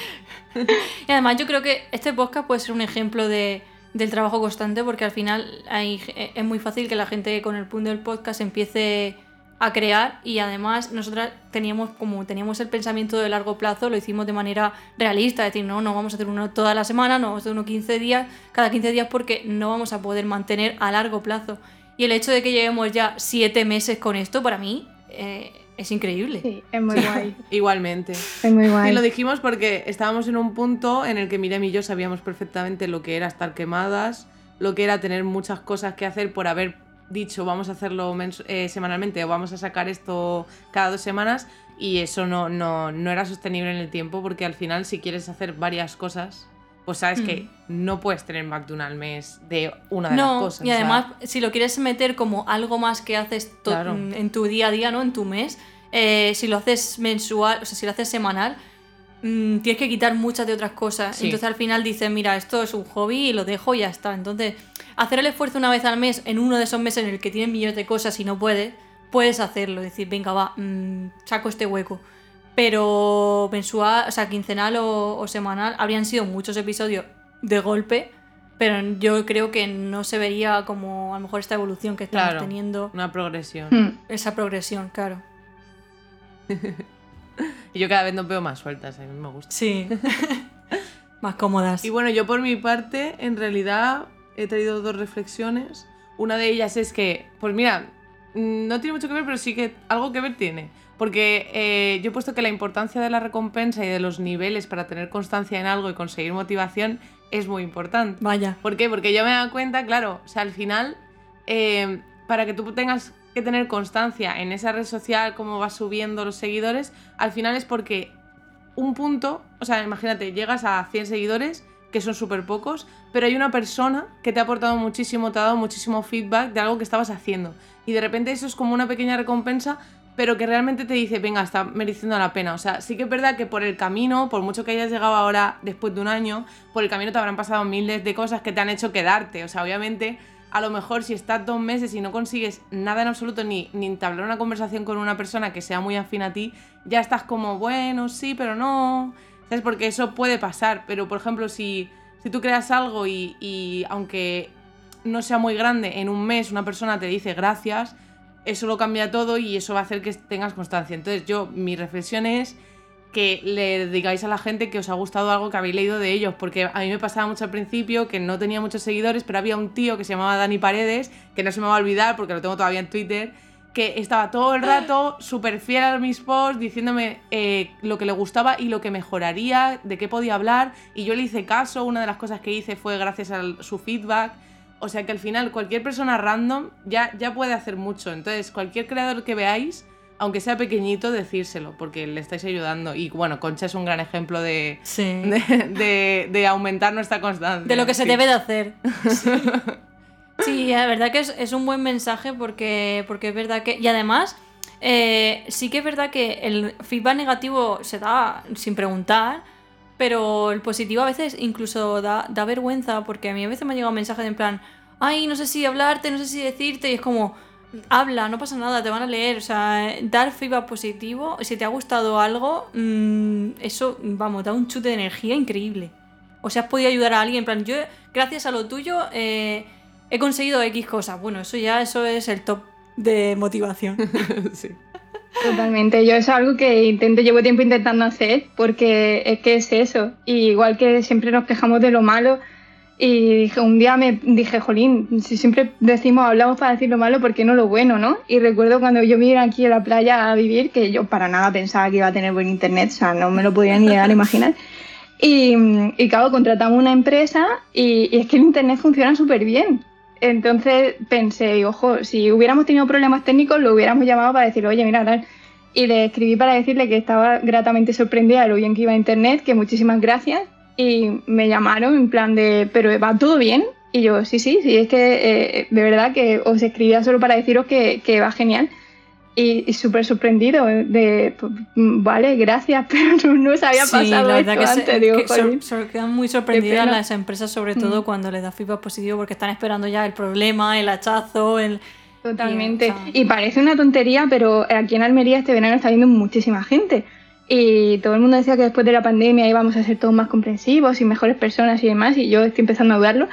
Y además yo creo que este podcast puede ser un ejemplo de, del trabajo constante porque al final hay, eh, es muy fácil que la gente con el punto del podcast empiece a crear y además nosotras teníamos como teníamos el pensamiento de largo plazo, lo hicimos de manera realista, es decir, no, no vamos a hacer uno toda la semana, no vamos a hacer uno 15 días, cada 15 días porque no vamos a poder mantener a largo plazo. Y el hecho de que llevemos ya 7 meses con esto, para mí, eh, es increíble. Sí, es muy guay. Igualmente. Es muy guay. Y lo dijimos porque estábamos en un punto en el que Mirem y yo sabíamos perfectamente lo que era estar quemadas, lo que era tener muchas cosas que hacer por haber dicho vamos a hacerlo eh, semanalmente o vamos a sacar esto cada dos semanas y eso no, no, no, era sostenible en el tiempo porque al final si quieres hacer varias cosas pues sabes que no puedes tener una al mes de una de las cosas. y o sea, además, si lo quieres meter como algo más que haces Claro. mm, en tu día a día, ¿no? En tu mes, eh, si lo haces mensual, o sea, si lo haces semanal, mm, tienes que quitar muchas de otras cosas. Sí. Entonces al final dices, mira, esto es un hobby y lo dejo y ya está. Entonces, hacer el esfuerzo una vez al mes en uno de esos meses en el que tienes millones de cosas y no puedes, puedes hacerlo. Decir, venga, va, mm, saco este hueco. Pero mensual, o sea, quincenal o, o semanal, habrían sido muchos episodios de golpe, pero yo creo que no se vería como a lo mejor esta evolución que estamos Claro. teniendo, una progresión. Mm. esa progresión, claro. Y yo cada vez nos veo más sueltas, a mí me gusta. Sí. Más cómodas. Y bueno, yo por mi parte, en realidad he traído dos reflexiones. Una de ellas es que, pues mira, no tiene mucho que ver, pero sí que algo que ver tiene. Porque eh, yo he puesto que la importancia de la recompensa y de los niveles para tener constancia en algo y conseguir motivación es muy importante. Vaya. ¿Por qué? Porque yo me he dado cuenta, claro, o sea, al final, eh, para que tú tengas que tener constancia en esa red social, cómo vas subiendo los seguidores, al final es porque un punto, o sea, imagínate, llegas a 100 seguidores, que son súper pocos, pero hay una persona que te ha aportado muchísimo, te ha dado muchísimo feedback de algo que estabas haciendo. Y de repente eso es como una pequeña recompensa, pero que realmente te dice, venga, está mereciendo la pena. O sea, sí que es verdad que por el camino, por mucho que hayas llegado ahora después de un año, por el camino te habrán pasado miles de cosas que te han hecho quedarte. O sea, obviamente, a lo mejor si estás dos meses y no consigues nada en absoluto, ni, ni entablar una conversación con una persona que sea muy afín a ti, ya estás como, bueno, sí, pero no. ¿Sabes? Porque eso puede pasar. Pero, por ejemplo, si, si tú creas algo y, y aunque no sea muy grande, en un mes una persona te dice gracias, eso lo cambia todo y eso va a hacer que tengas constancia. Entonces yo, mi reflexión es que le digáis a la gente que os ha gustado algo que habéis leído de ellos, porque a mí me pasaba mucho al principio que no tenía muchos seguidores, pero había un tío que se llamaba Dani Paredes, que no se me va a olvidar porque lo tengo todavía en Twitter, que estaba todo el rato súper fiel a mis posts, diciéndome eh, lo que le gustaba y lo que mejoraría, de qué podía hablar, y yo le hice caso, una de las cosas que hice fue gracias a su feedback, o sea que al final cualquier persona random ya, ya puede hacer mucho. Entonces, cualquier creador que veáis, aunque sea pequeñito, decírselo, porque le estáis ayudando. Y bueno, Concha es un gran ejemplo de, Sí. de, de- de aumentar nuestra constancia. De lo que se Sí. debe de hacer. Sí, la verdad que es, es un buen mensaje porque, porque es verdad que... Y además, eh, sí que es verdad que el feedback negativo se da sin preguntar, pero el positivo a veces incluso da, da vergüenza porque a mí a veces me han llegado mensajes en plan, ay, no sé si hablarte, no sé si decirte, y es como, habla, no pasa nada, te van a leer, o sea, dar feedback positivo, si te ha gustado algo, mm, eso, vamos, da un chute de energía increíble. O sea, has podido ayudar a alguien, en plan, yo, gracias a lo tuyo, eh, he conseguido X cosas. Bueno, eso ya, eso es el top de motivación. Sí. Totalmente, yo es algo que intento, llevo tiempo intentando hacer porque es que es eso. Y igual que siempre nos quejamos de lo malo y dije, un día me dije, Jolín, si siempre decimos, hablamos para decir lo malo, ¿por qué no lo bueno, no? Y recuerdo cuando yo me iba aquí a la playa a vivir, que yo para nada pensaba que iba a tener buen internet, o sea, no me lo podía ni llegar a imaginar. Y, y claro, contratamos una empresa y, y es que el internet funciona súper bien. Entonces pensé, ojo, si hubiéramos tenido problemas técnicos, lo hubiéramos llamado para decir, oye, mira, tal. Y le escribí para decirle que estaba gratamente sorprendida de lo bien que iba a internet, que muchísimas gracias. Y me llamaron en plan de, ¿pero va todo bien? Y yo, sí, sí, sí, es que eh, de verdad que os escribía solo para deciros que, que va genial. Y, y súper sorprendido de, pues, vale, gracias, pero no, no se había Sí, pasado la esto verdad que, se- antes. digo, que sor- sor- quedan muy sorprendidas las empresas, sobre todo Mm. cuando les da feedback positivo, porque están esperando ya el problema, el hachazo, el... Totalmente. Y, o sea- Y parece una tontería, pero aquí en Almería este verano está viendo muchísima gente. Y todo el mundo decía que después de la pandemia íbamos a ser todos más comprensivos y mejores personas y demás, y yo estoy empezando a dudarlo.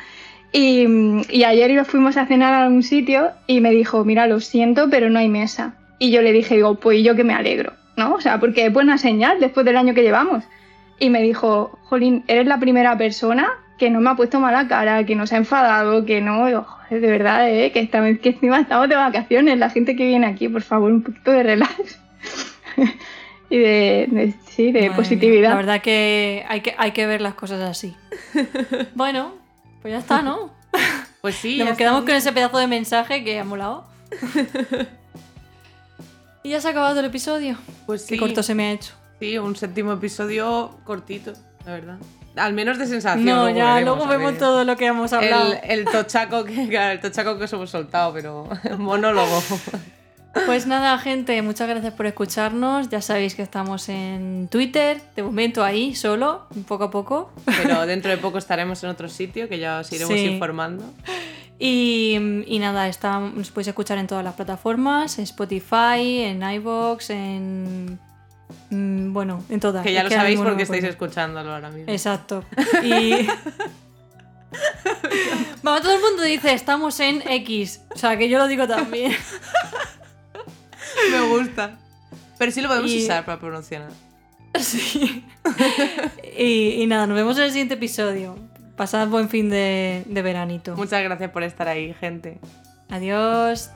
Y, y ayer fuimos a cenar a un sitio y me dijo, mira, lo siento, pero no hay mesa. Y yo le dije, digo, pues yo que me alegro, ¿no? O sea, porque es buena señal después del año que llevamos. Y me dijo, Jolín, eres la primera persona que no me ha puesto mala cara, que no se ha enfadado, que no, Digo, joder, de verdad, ¿eh? que, esta, que encima estamos de vacaciones, la gente que viene aquí, por favor, un poquito de relax. y de, de- sí, de Madre mía, positividad. La verdad que hay, que hay que ver las cosas así. bueno, pues ya está, ¿no? Pues sí. Nos está. quedamos con ese pedazo de mensaje que ha molado. y ya se ha acabado el episodio. Pues sí. Qué corto se me ha hecho. Sí, un séptimo episodio cortito, la verdad. Al menos de sensación. No, ya, veremos, luego vemos todo lo que hemos hablado. El, el tochaco que claro, el tochaco que os hemos soltado, pero monólogo. Pues nada, gente, muchas gracias por escucharnos. Ya sabéis que estamos en Twitter, de momento ahí, solo, poco a poco. Pero dentro de poco estaremos en otro sitio que ya os iremos Sí. informando. Y, y nada, está, nos podéis escuchar en todas las plataformas, en Spotify, en iVoox, en... mm, Bueno, en todas. Que ya lo sabéis porque estáis escuchándolo ahora mismo. Exacto. Y... Vamos, todo el mundo dice, estamos en X. O sea, que yo lo digo también. Me gusta. Pero sí lo podemos Y- usar para pronunciar. Sí. y, y nada, nos vemos en el siguiente episodio. Pasad buen fin de, de veranito. Muchas gracias por estar ahí, gente. Adiós.